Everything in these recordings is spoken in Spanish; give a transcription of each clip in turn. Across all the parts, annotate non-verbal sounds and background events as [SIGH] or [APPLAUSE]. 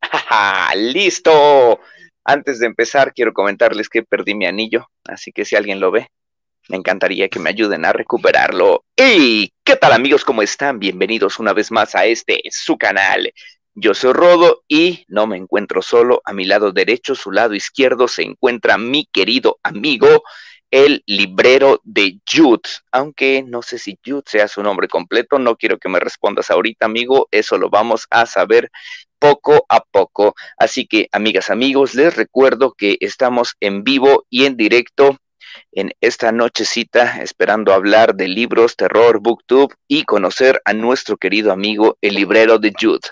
[LAUGHS] ¡Listo! Antes de empezar, quiero comentarles que perdí mi anillo, así que si alguien lo ve, me encantaría que me ayuden a recuperarlo. ¡Hey! ¿Qué tal amigos? ¿Cómo están? Bienvenidos una vez más a este, su canal. Yo soy Rodo y no me encuentro solo. A mi lado derecho, su lado izquierdo, se encuentra mi querido amigo, el librero de Jude. Aunque no sé si Jude sea su nombre completo, no quiero que me respondas ahorita, amigo. Eso lo vamos a saber poco a poco. Así que, amigas, amigos, les recuerdo que estamos en vivo y en directo en esta nochecita esperando hablar de libros, terror, booktube y conocer a nuestro querido amigo, el librero de Jude.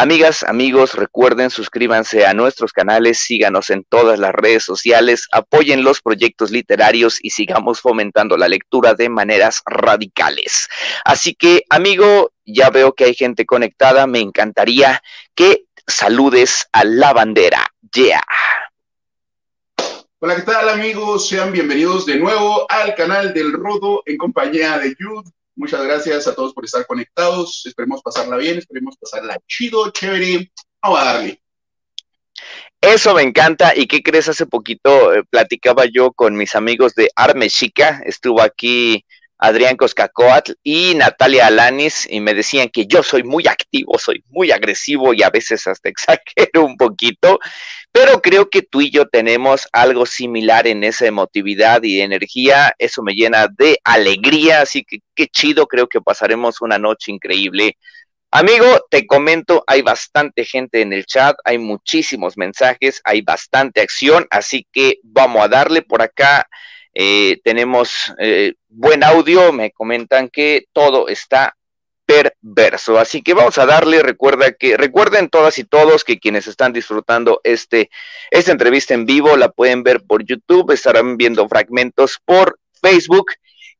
Amigas, amigos, recuerden, suscríbanse a nuestros canales, síganos en todas las redes sociales, apoyen los proyectos literarios y sigamos fomentando la lectura de maneras radicales. Así que, amigo, ya veo que hay gente conectada, me encantaría que saludes a la bandera. Yeah. Hola, ¿qué tal amigos? Sean bienvenidos de nuevo al canal del Rodo en compañía de Jude. Muchas gracias a todos por estar conectados. Esperemos pasarla bien, esperemos pasarla chido, chévere. Vamos a darle. Eso me encanta. ¿Y qué crees? Hace poquito eh, platicaba yo con mis amigos de Arme Chica. Estuvo aquí Adrián Coscacoatl y Natalia Alanis y me decían que yo soy muy activo, soy muy agresivo y a veces hasta [LAUGHS] exagero un poquito, pero creo que tú y yo tenemos algo similar en esa emotividad y energía, eso me llena de alegría, así que qué chido, creo que pasaremos una noche increíble. Amigo, te comento, hay bastante gente en el chat, hay muchísimos mensajes, hay bastante acción, así que vamos a darle por acá. Eh, tenemos eh, buen audio, me comentan que todo está perverso. Así que vamos a darle, recuerda que, recuerden todas y todos que quienes están disfrutando este, esta entrevista en vivo la pueden ver por YouTube, estarán viendo fragmentos por Facebook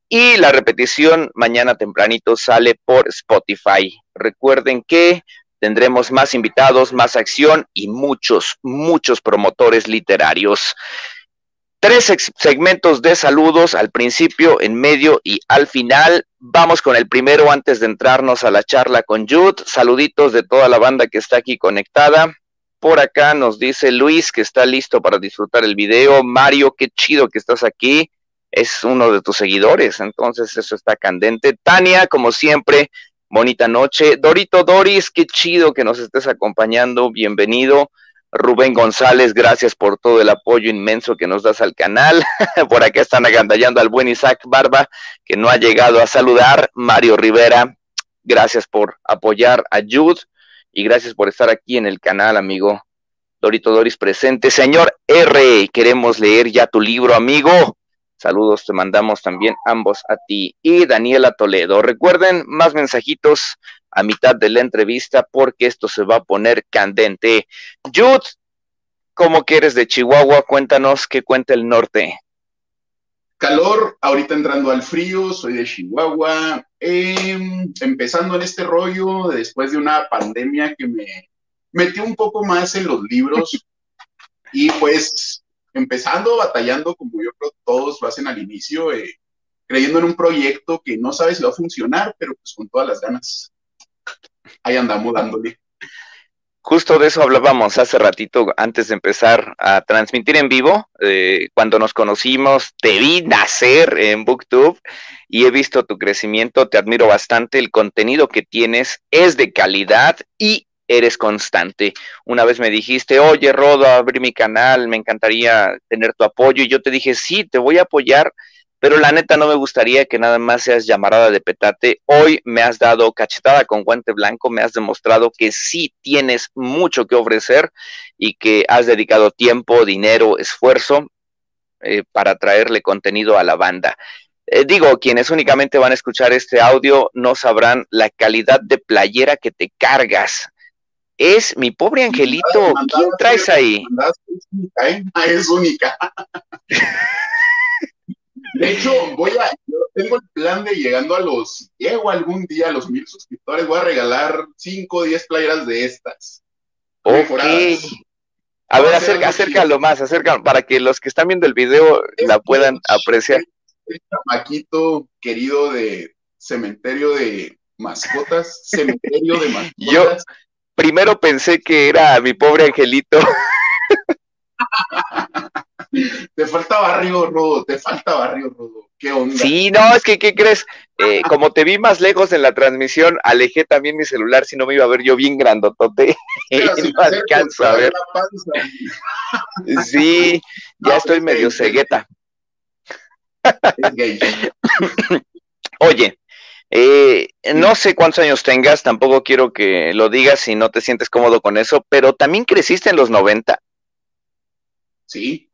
y la repetición mañana tempranito sale por Spotify. Recuerden que tendremos más invitados, más acción y muchos, muchos promotores literarios. Tres segmentos de saludos al principio, en medio y al final. Vamos con el primero antes de entrarnos a la charla con Jude. Saluditos de toda la banda que está aquí conectada. Por acá nos dice Luis que está listo para disfrutar el video. Mario, qué chido que estás aquí. Es uno de tus seguidores, entonces eso está candente. Tania, como siempre, bonita noche. Dorito Doris, qué chido que nos estés acompañando. Bienvenido. Rubén González, gracias por todo el apoyo inmenso que nos das al canal. [LAUGHS] por acá están agandallando al buen Isaac Barba, que no ha llegado a saludar. Mario Rivera, gracias por apoyar a Jude y gracias por estar aquí en el canal, amigo. Dorito Doris presente. Señor R, queremos leer ya tu libro, amigo. Saludos, te mandamos también ambos a ti y Daniela Toledo. Recuerden, más mensajitos a mitad de la entrevista porque esto se va a poner candente. Jude, ¿cómo que eres de Chihuahua? Cuéntanos qué cuenta el norte. Calor, ahorita entrando al frío, soy de Chihuahua, em, empezando en este rollo después de una pandemia que me metió un poco más en los libros [LAUGHS] y pues empezando, batallando como yo creo todos lo hacen al inicio, eh, creyendo en un proyecto que no sabes si va a funcionar, pero pues con todas las ganas ahí andamos dándole. Justo de eso hablábamos hace ratito antes de empezar a transmitir en vivo. Eh, cuando nos conocimos, te vi nacer en Booktube y he visto tu crecimiento. Te admiro bastante. El contenido que tienes es de calidad y eres constante. Una vez me dijiste, oye, Rodo, abrí mi canal, me encantaría tener tu apoyo. Y yo te dije, sí, te voy a apoyar pero la neta no me gustaría que nada más seas llamarada de petate. Hoy me has dado cachetada con guante blanco, me has demostrado que sí tienes mucho que ofrecer y que has dedicado tiempo, dinero, esfuerzo eh, para traerle contenido a la banda. Eh, digo, quienes únicamente van a escuchar este audio no sabrán la calidad de playera que te cargas. Es mi pobre angelito. ¿Quién traes ahí? Es única. [LAUGHS] De hecho, voy a, yo tengo el plan de llegando a los, llego algún día a los mil suscriptores, voy a regalar 5 o 10 playeras de estas. Ok. A ver, acerca, acércalo más, acércalo, para que los que están viendo el video la puedan apreciar. El chamaquito querido de cementerio de, mascotas, [LAUGHS] cementerio de mascotas. Yo primero pensé que era mi pobre angelito. [LAUGHS] [LAUGHS] te falta barrio, Rodo, te falta barrio, Rodo. ¿Qué onda? Sí, no, es que, ¿qué crees? Eh, como te vi más lejos en la transmisión, alejé también mi celular, si no me iba a ver yo bien grandotote. [LAUGHS] no alcanzo a ver. sí, [LAUGHS] ya estoy medio cegueta. Oye, eh, no sé cuántos años tengas, tampoco quiero que lo digas si no te sientes cómodo con eso, pero también creciste en los 90. Sí,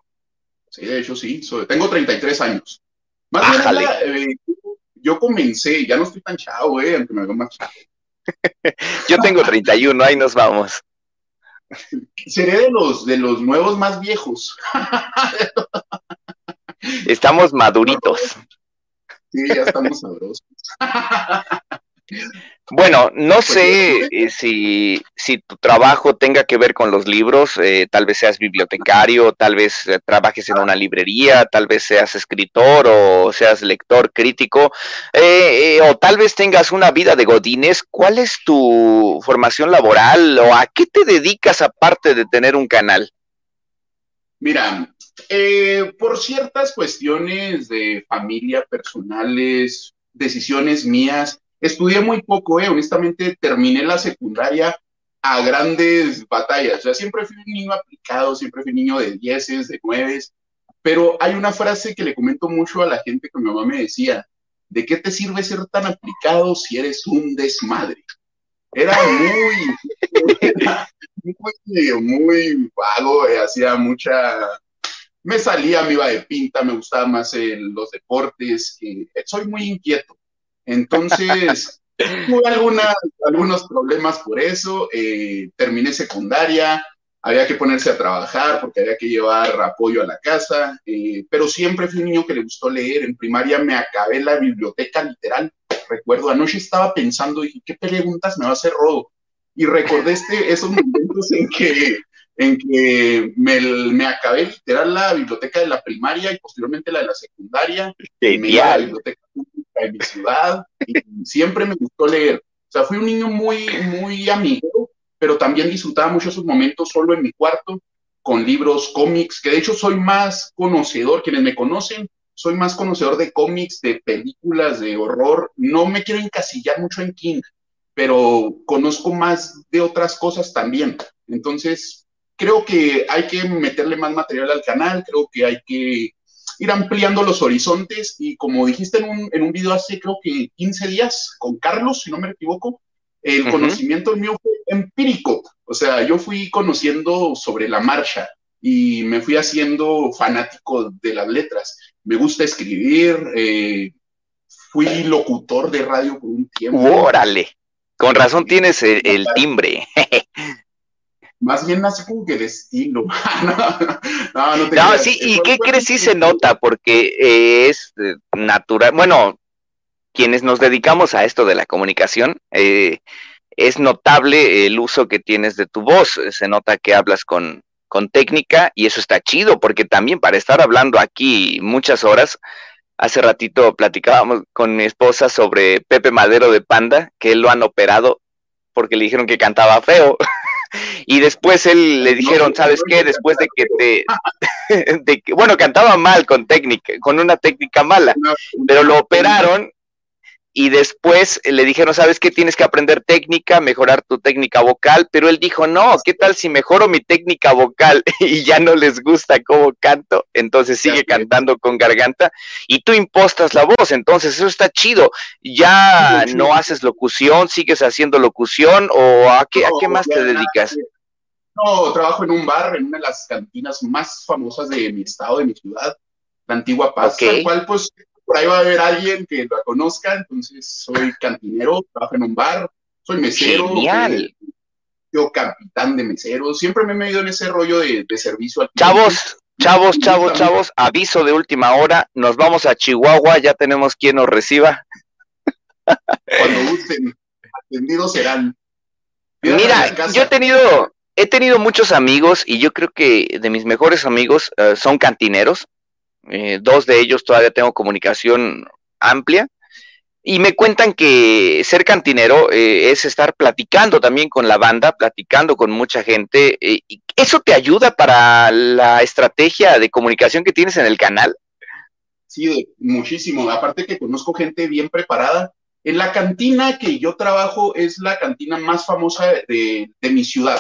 sí, de hecho sí, tengo 33 años. Más bien, eh, yo comencé, ya no estoy tan chavo, eh, aunque me veo más chavo. [LAUGHS] yo tengo 31, ahí nos vamos. Seré de los, de los nuevos más viejos. [LAUGHS] Estamos maduritos. Sí, ya estamos sabrosos. [LAUGHS] Bueno, no pues sé eh, si, si, tu trabajo tenga que ver con los libros, eh, tal vez seas bibliotecario, tal vez eh, trabajes en una librería, tal vez seas escritor o seas lector crítico, o tal vez tengas una vida de godines. ¿Cuál es tu formación laboral o a qué te dedicas aparte de tener un canal? Mira, por ciertas cuestiones de familia, personales, decisiones mías, Estudié muy poco, eh, honestamente terminé la secundaria a grandes batallas. O sea, siempre fui un niño aplicado, siempre fui un niño de dieces, de nueves, pero hay una frase que le comento mucho a la gente que mi mamá me decía, ¿de qué te sirve ser tan aplicado si eres un desmadre? Era muy, muy, muy vago, eh, hacía mucha, me salía, me iba de pinta, me gustaba más los deportes, que soy muy inquieto. Entonces, tuve algunos problemas por eso, eh, terminé secundaria, había que ponerse a trabajar porque había que llevar apoyo a la casa, eh, pero siempre fui un niño que le gustó leer. En primaria me acabé la biblioteca literal. Recuerdo, anoche estaba pensando, dije, ¿qué preguntas me va a hacer Rodo? Y recordé este, esos momentos en que, en que me, me, acabé literal la biblioteca de la primaria y posteriormente la de la secundaria. Me iba a la biblioteca en mi ciudad, y siempre me gustó leer. O sea, fui un niño muy, muy amigo, pero también disfrutaba mucho esos momentos solo en mi cuarto, con libros, cómics, que de hecho soy más conocedor, quienes me conocen, soy más conocedor de cómics, de películas, de horror. No me quiero encasillar mucho en King, pero conozco más de otras cosas también. Entonces, creo que hay que meterle más material al canal, creo que hay que ir ampliando los horizontes y como dijiste en un, en un video hace creo que 15 días con Carlos, si no me equivoco, el conocimiento mío fue empírico, o sea, yo fui conociendo sobre la marcha y me fui haciendo fanático de las letras. Me gusta escribir, eh, fui locutor de radio por un tiempo. Órale, con razón tienes el, el timbre. [LAUGHS] más bien así como que de estilo. [LAUGHS] no, no, no, sí, ¿y qué crees si se nota? Porque eh, es eh, natural, bueno, quienes nos dedicamos a esto de la comunicación, eh, es notable el uso que tienes de tu voz, se nota que hablas con, con técnica y eso está chido, porque también para estar hablando aquí muchas horas, hace ratito platicábamos con mi esposa sobre Pepe Madero de Panda, que él lo han operado porque le dijeron que cantaba feo. [LAUGHS] y después él le dijeron, ¿sabes qué? Después de que te, [LAUGHS] de que, bueno, cantaba mal con técnica, con una técnica mala, pero lo operaron y después le dijeron, ¿sabes qué? Tienes que aprender técnica, mejorar tu técnica vocal, pero él dijo, no, ¿qué tal si mejoro mi técnica vocal [LAUGHS] y ya no les gusta cómo canto? Entonces sigue cantando con garganta y tú impostas la voz, entonces eso está chido. Ya no haces locución, sigues haciendo locución o a qué, ¿a qué más te dedicas? No, trabajo en un bar, en una de las cantinas más famosas de mi estado, de mi ciudad, la antigua Paz, okay. cual pues por ahí va a haber alguien que la conozca, entonces soy cantinero, trabajo en un bar, soy mesero. Genial. Eh, yo capitán de mesero, siempre me he medido en ese rollo de, servicio al Chavos, chavos, chavos, chavos, aviso de última hora, nos vamos a Chihuahua, ya tenemos quien nos reciba. Cuando gusten, atendidos serán. Mira, yo he tenido, he tenido muchos amigos y yo creo que de mis mejores amigos uh, son cantineros. Eh, dos de ellos todavía tengo comunicación amplia. Y me cuentan que ser cantinero eh, es estar platicando también con la banda, platicando con mucha gente. Eh, ¿Eso te ayuda para la estrategia de comunicación que tienes en el canal? Sí, muchísimo. Aparte que conozco gente bien preparada. En la cantina que yo trabajo es la cantina más famosa de, mi ciudad.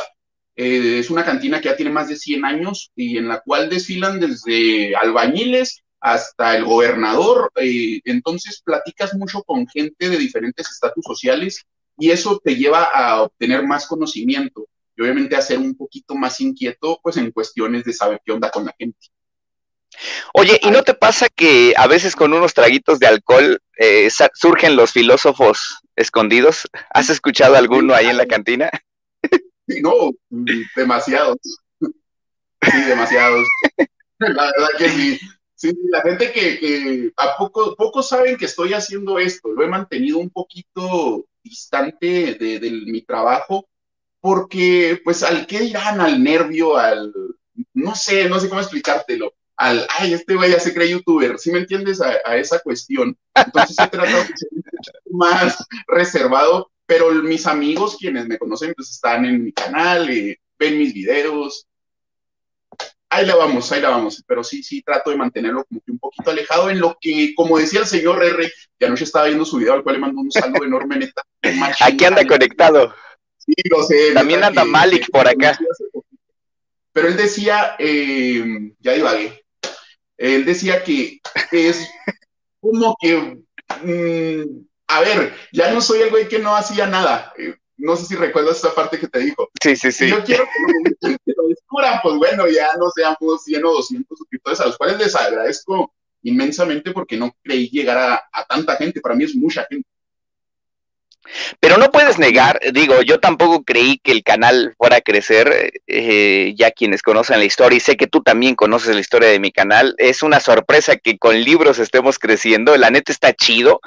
Eh, es una cantina que ya tiene más de 100 años y en la cual desfilan desde albañiles hasta el gobernador. Eh, entonces platicas mucho con gente de diferentes estatus sociales y eso te lleva a obtener más conocimiento y obviamente a ser un poquito más inquieto pues en cuestiones de saber qué onda con la gente. Oye, ¿y no te pasa que a veces con unos traguitos de alcohol eh, surgen los filósofos escondidos? ¿Has escuchado alguno ahí en la cantina? [LAUGHS] No, demasiados. Sí, demasiados. La verdad que sí. La gente que, a poco, pocos saben que estoy haciendo esto, lo he mantenido un poquito distante de, mi trabajo, porque pues al que irán, al nervio, al, no sé, no sé cómo explicártelo, al, ay, este güey ya se cree youtuber, ¿sí me entiendes? A, esa cuestión. Entonces he tratado de ser más reservado, pero mis amigos, quienes me conocen, pues están en mi canal, eh, ven mis videos, ahí la vamos, ahí la vamos, pero sí, sí trato de mantenerlo como que un poquito alejado en lo que, como decía el señor R, que anoche estaba viendo su video, al cual le mando un saludo enorme, neta. Aquí anda conectado. Sí, lo sé. También anda Malik por acá. Pero él decía, eh, ya divagué, él decía que es como que, mm, a ver, ya no soy el güey que no hacía nada. Eh, no sé si recuerdas esa parte que te dijo. Sí, sí, sí. Yo quiero que lo, descubran, pues bueno, ya no seamos 100 o 200 suscriptores, a los cuales les agradezco inmensamente porque no creí llegar a, tanta gente. Para mí es mucha gente. Pero no puedes negar, digo, yo tampoco creí que el canal fuera a crecer, eh, ya quienes conocen la historia, y sé que tú también conoces la historia de mi canal, es una sorpresa que con libros estemos creciendo, la neta está chido,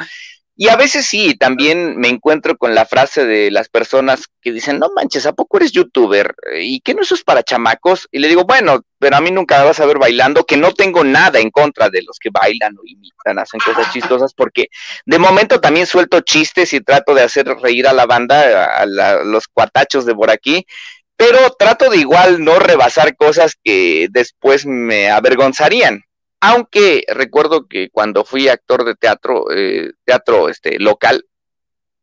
y a veces sí, también me encuentro con la frase de las personas que dicen, no manches, ¿a poco eres youtuber? ¿Y qué no eso es para chamacos? Y le digo, bueno, pero a mí nunca me vas a ver bailando, que no tengo nada en contra de los que bailan o imitan, hacen cosas chistosas, porque de momento también suelto chistes y trato de hacer reír a la banda, a, a los cuatachos de por aquí, pero trato de igual no rebasar cosas que después me avergonzarían aunque recuerdo que cuando fui actor de teatro, eh, teatro este, local,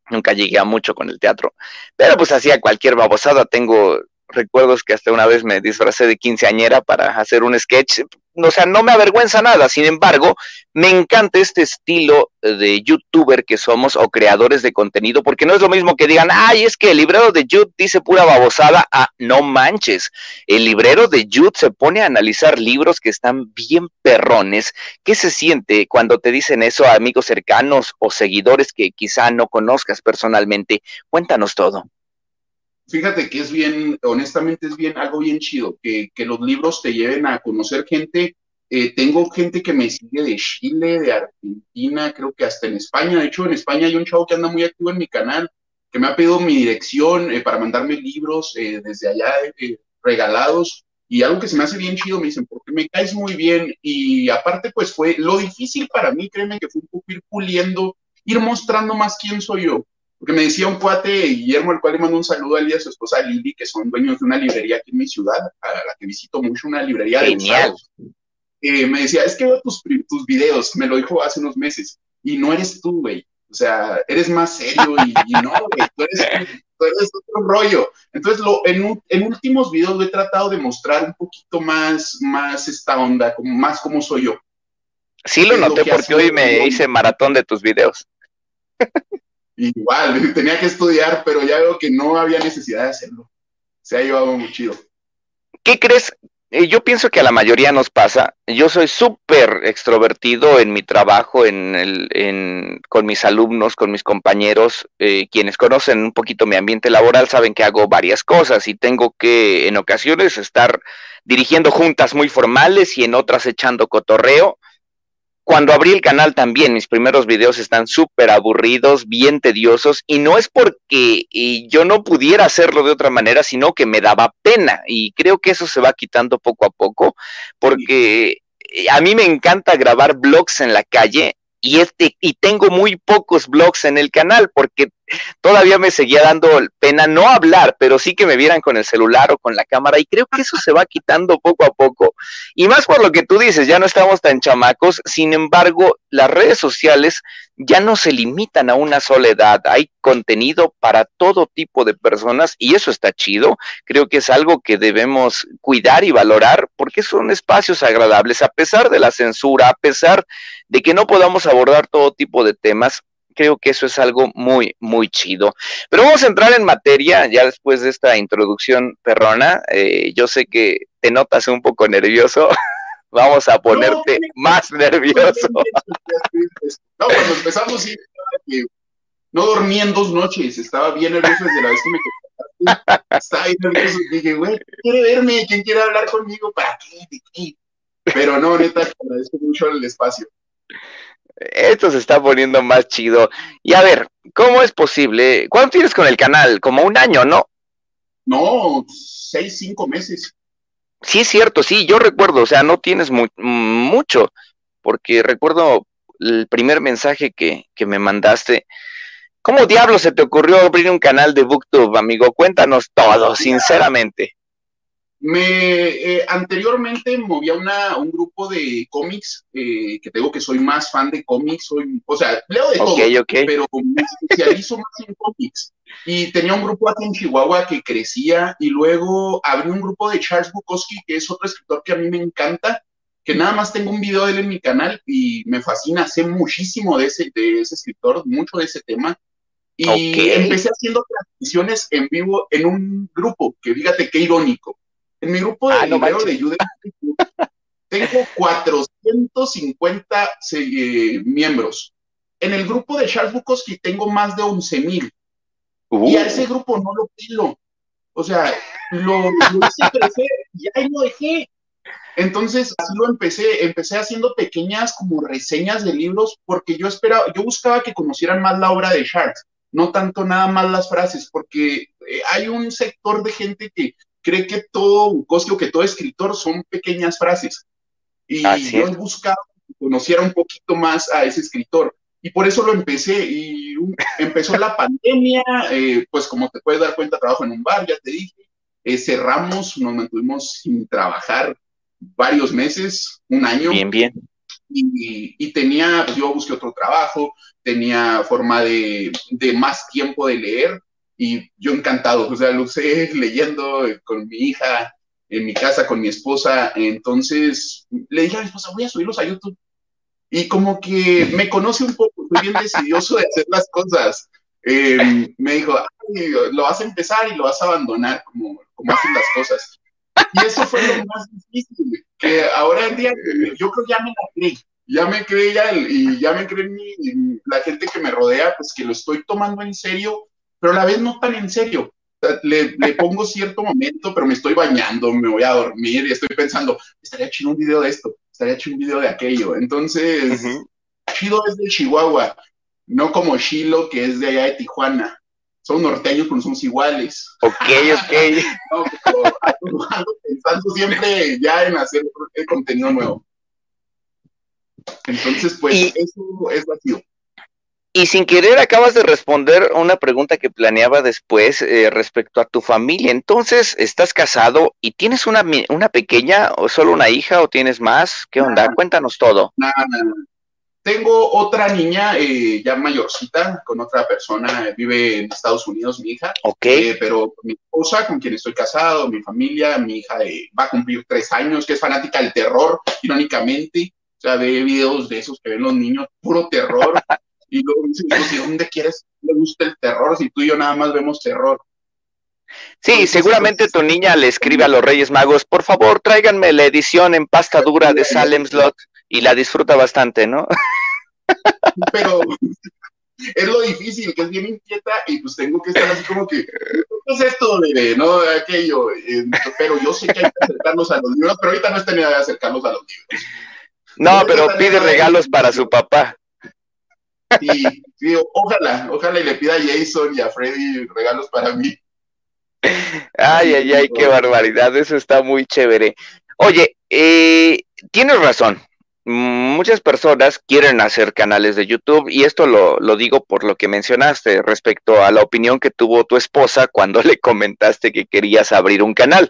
nunca llegué a mucho con el teatro, pero pues hacía cualquier babosada. Tengo recuerdos que hasta una vez me disfracé de quinceañera para hacer un sketch, o sea, no me avergüenza nada, sin embargo, me encanta este estilo de youtuber que somos o creadores de contenido, porque no es lo mismo que digan, ay, es que el librero de YouTube dice pura babosada, ah, no manches, el librero de YouTube se pone a analizar libros que están bien perrones, ¿qué se siente cuando te dicen eso a amigos cercanos o seguidores que quizá no conozcas personalmente? Cuéntanos todo fíjate que es bien, honestamente es bien, algo bien chido, que, los libros te lleven a conocer gente. Eh, tengo gente que me sigue de Chile, de Argentina, creo que hasta en España. De hecho, en España hay un chavo que anda muy activo en mi canal, que me ha pedido mi dirección eh, para mandarme libros eh, desde allá regalados. Y algo que se me hace bien chido, me dicen, porque me caes muy bien. Y aparte, pues fue lo difícil para mí, créeme que fue un poco ir puliendo, ir mostrando más quién soy yo porque me decía un cuate, Guillermo, al cual le mando un saludo a él y a su esposa Lili, que son dueños de una librería aquí en mi ciudad, a la que visito mucho, una librería Genial. de eh, me decía, es que veo tus, tus videos, me lo dijo hace unos meses, y no eres tú, güey. O sea, eres más serio y, no, güey, tú eres, otro rollo. Entonces, lo, en, en, últimos videos lo he tratado de mostrar un poquito más, más esta onda, como, más como soy yo. Sí, lo noté porque hoy me hice maratón de tus videos. Igual, [LAUGHS] tenía que estudiar, pero ya veo que no había necesidad de hacerlo. Se ha llevado muy chido. ¿Qué crees? Eh, yo pienso que a la mayoría nos pasa. Yo soy súper extrovertido en mi trabajo, en el, en, con mis alumnos, con mis compañeros. Eh, quienes conocen un poquito mi ambiente laboral saben que hago varias cosas y tengo que en ocasiones estar dirigiendo juntas muy formales y en otras echando cotorreo cuando abrí el canal también, mis primeros videos están súper aburridos, bien tediosos, y no es porque yo no pudiera hacerlo de otra manera, sino que me daba pena, y creo que eso se va quitando poco a poco, porque a mí me encanta grabar vlogs en la calle, y, este, y tengo muy pocos blogs en el canal porque todavía me seguía dando pena no hablar, pero sí que me vieran con el celular o con la cámara y creo que eso se va quitando poco a poco. Y más por lo que tú dices, ya no estamos tan chamacos, sin embargo, las redes sociales ya no se limitan a una sola edad, hay contenido para todo tipo de personas y eso está chido, creo que es algo que debemos cuidar y valorar porque son espacios agradables, a pesar de la censura, a pesar de que no podamos abordar todo tipo de temas, creo que eso es algo muy, muy chido. Pero vamos a entrar en materia ya después de esta introducción perrona. Eh, yo sé que te notas un poco nervioso. vamos a ponerte más nervioso. No, cuando empezamos, sí, no dormí en dos noches. Estaba bien nervioso desde la vez que me Estaba bien nervioso. Dije, güey, ¿quién quiere verme? ¿Quién quiere hablar conmigo? ¿Para qué? Pero no, neta, agradezco mucho el espacio. Esto se está poniendo más chido. Y a ver, ¿cómo es posible? ¿Cuánto tienes con el canal? Como un año, ¿no? No, seis, cinco meses. Sí, es cierto, sí, yo recuerdo, o sea, no tienes mucho, porque recuerdo el primer mensaje que, que me mandaste. ¿Cómo diablos se te ocurrió abrir un canal de BookTube, amigo? Cuéntanos todo, sinceramente. Me eh, anteriormente movía una, un grupo de cómics, eh, que tengo que soy más fan de cómics, soy, o sea, leo de todo, pero me especializo más en cómics. Y tenía un grupo aquí en Chihuahua que crecía, y luego abrí un grupo de Charles Bukowski, que es otro escritor que a mí me encanta, que nada más tengo un video de él en mi canal y me fascina, sé muchísimo de ese, de ese escritor, mucho de ese tema. Y empecé haciendo transmisiones en vivo en un grupo, que fíjate qué irónico en mi grupo de ah, de Udemy tengo 450 eh, miembros. En el grupo de Charles Bukowski tengo más de 11 mil. Y a uh. ese grupo no lo pilo. O sea, lo, hice crecer y ahí lo dejé. Entonces, así lo empecé, empecé haciendo pequeñas como reseñas de libros porque yo esperaba, yo buscaba que conocieran más la obra de Charles, no tanto nada más las frases, porque eh, hay un sector de gente que cree que todo Bukowski que todo escritor son pequeñas frases. Y yo buscaba que conociera un poquito más a ese escritor. Y por eso lo empecé. Y empezó la pandemia, eh, pues como te puedes dar cuenta, trabajo en un bar, ya te dije. Eh, cerramos, nos mantuvimos sin trabajar varios meses, un año. Bien, bien. Y, y, tenía, pues yo busqué otro trabajo, tenía forma de, de, más tiempo de leer y yo encantado, o sea, lo sé [LAUGHS] leyendo con mi hija, en mi casa, con mi esposa, entonces le dije a mi esposa, voy a subirlos a YouTube. Y como que me conoce un poco, soy bien decidioso de hacer las cosas. Em, me dijo, lo vas a empezar y lo vas a abandonar, como, como hacen las cosas. Y eso fue lo más difícil, que ahora en día yo creo ya me la creí, ya me creí ya, y ya me creí la gente que me rodea, pues que lo estoy tomando en serio pero a la vez no tan en serio. Le, pongo cierto momento, pero me estoy bañando, me voy a dormir y estoy pensando, estaría chido un video de esto, estaría chido un video de aquello. Entonces, Chido es de Chihuahua, no como Chilo, que es de allá de Tijuana. Son norteños, pero somos iguales. Ok, ok. [LAUGHS] no, pensando siempre ya en hacer contenido nuevo. Entonces, pues, eso es vacío. Y sin querer acabas de responder una pregunta que planeaba después eh, respecto a tu familia. Entonces, ¿estás casado y tienes una, una pequeña o solo una hija o tienes más? ¿Qué onda? Cuéntanos todo. Tengo otra niña eh, ya mayorcita con otra persona, vive en Estados Unidos, mi hija. Ok. Eh, pero mi esposa, con quien estoy casado, mi familia, mi hija va a cumplir tres años, que es fanática del terror, irónicamente. O sea, ve videos de esos que ven los niños, puro terror. [LAUGHS] Y luego dice, ¿dónde quieres? Le gusta el terror si tú y yo nada más vemos terror. Sí, seguramente tu niña le escribe a los Reyes Magos, por favor, tráiganme la edición en pasta dura de Salem Slot y la disfruta bastante, ¿no? Pero [LAUGHS] es lo difícil, que es bien inquieta y pues tengo que estar así como que, ¿qué es esto, bebé? ¿No? Aquello. Pero yo sé que hay que acercarlos a los libros, pero ahorita no es tenida de acercarlos a los libros. No, pero pide regalos para su papá. Y ojalá, ojalá y le pida a Jason y a Freddy regalos para mí. Ay, ay, ay, qué barbaridad, eso está muy chévere. Oye, eh, tienes razón. muchas personas quieren hacer canales de YouTube y esto lo, lo, digo por lo que mencionaste respecto a la opinión que tuvo tu esposa cuando [LAUGHS] le comentaste que querías abrir un canal.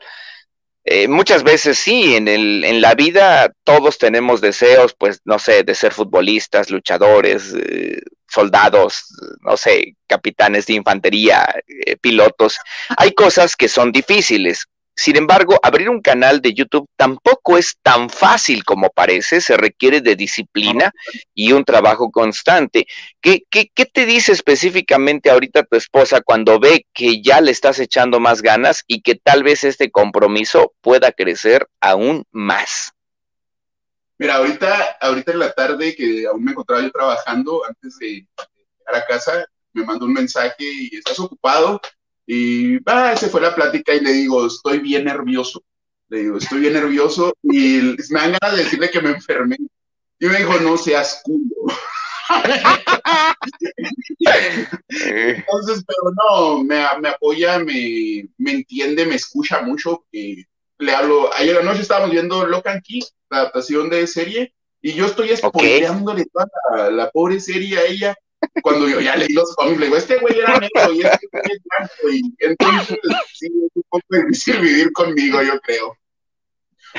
Eh, muchas veces sí, en, el, en la vida todos tenemos deseos, pues, no sé, de ser futbolistas, luchadores, eh, soldados, no sé, capitanes de infantería, eh, pilotos. Hay cosas que son difíciles, sin embargo, abrir un canal de YouTube tampoco es tan fácil como parece, se requiere de disciplina y un trabajo constante. ¿Qué, te dice específicamente ahorita tu esposa cuando ve que ya le estás echando más ganas y que tal vez este compromiso pueda crecer aún más? Mira, ahorita, ahorita en la tarde que aún me encontraba yo trabajando, antes de llegar a casa, me mandó un mensaje y estás ocupado, y ah, se fue la plática y le digo, estoy bien nervioso. Le digo, estoy bien nervioso y me dan ganas de decirle que me enfermé. Y me dijo, no seas culo. [LAUGHS] Entonces, pero no, me, me apoya, me, me, entiende, me escucha mucho. le hablo, ayer anoche estábamos viendo Locan Key, la adaptación de serie, y yo estoy spoileándole toda la, la, pobre serie a ella cuando yo ya leí los cómics, le digo, este güey era negro y este güey es blanco, y entonces sí, es un poco difícil vivir conmigo, yo creo.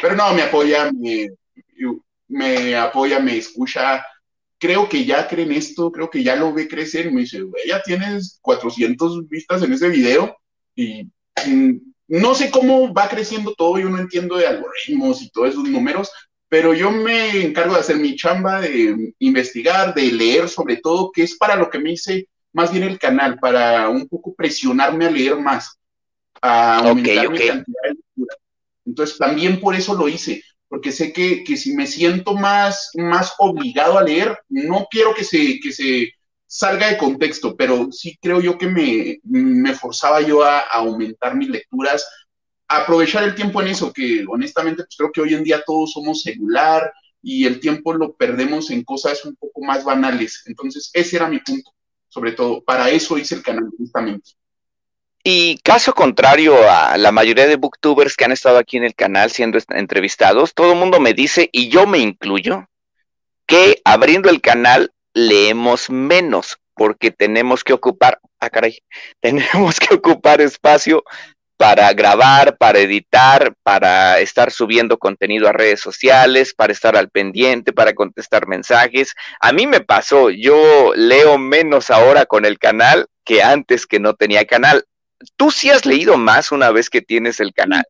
Pero no, me apoya, me, me apoya, me escucha, creo que ya creen esto, creo que ya lo ve crecer, me dice, güey, ya tienes 400 vistas en ese video, y mm, no sé cómo va creciendo todo, yo no entiendo de algoritmos y todos esos números, pero yo me encargo de hacer mi chamba, de investigar, de leer sobre todo, que es para lo que me hice más bien el canal, para un poco presionarme a leer más, a aumentar mi cantidad de lectura. Entonces también por eso lo hice, porque sé que, que, si me siento más, más obligado a leer, no quiero que se, que se salga de contexto, pero sí creo yo que me, me forzaba yo a, a aumentar mis lecturas, aprovechar el tiempo en eso, que honestamente pues creo que hoy en día todos somos celular y el tiempo lo perdemos en cosas un poco más banales. Entonces, ese era mi punto, sobre todo. Para eso hice el canal, justamente. Y caso contrario a la mayoría de booktubers que han estado aquí en el canal siendo entrevistados, todo el mundo me dice, y yo me incluyo, que abriendo el canal leemos menos porque tenemos que ocupar, ah caray, [LAUGHS] tenemos que ocupar espacio para grabar, para editar, para estar subiendo contenido a redes sociales, para estar al pendiente, para contestar mensajes. A mí me pasó, yo leo menos ahora con el canal que antes que no tenía canal. ¿Tú sí has leído más una vez que tienes el canal?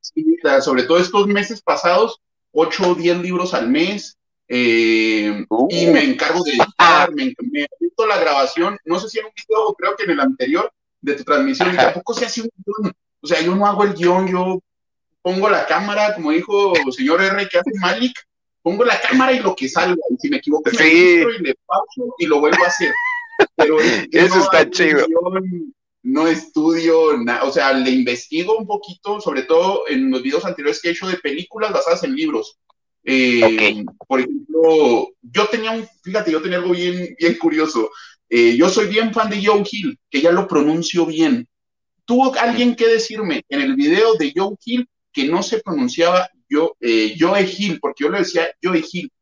Sí, sobre todo estos meses pasados, 8 o 10 libros al mes, eh, y me encargo de editar, me, me la grabación, no sé si en un video, creo que en el anterior, de tu transmisión, y tampoco se hace un o sea, yo no hago el guion, yo pongo la cámara, como dijo el señor R que hace Malik, pongo la cámara y lo que salga. Y si me equivoco, me y le pauso y lo vuelvo a hacer. Pero [LAUGHS] eso está chido. no estudio nada, o sea, le investigo un poquito, sobre todo en los videos anteriores que he hecho de películas basadas en libros. Eh, por ejemplo, yo tenía un, fíjate, yo tenía algo bien, bien curioso. Eh, yo soy bien fan de Joe Hill, que ya lo pronuncio bien tuvo alguien que decirme en el video de Joe Hill que no se pronunciaba yo, eh, Joe Hill, porque yo le decía Joe Hill.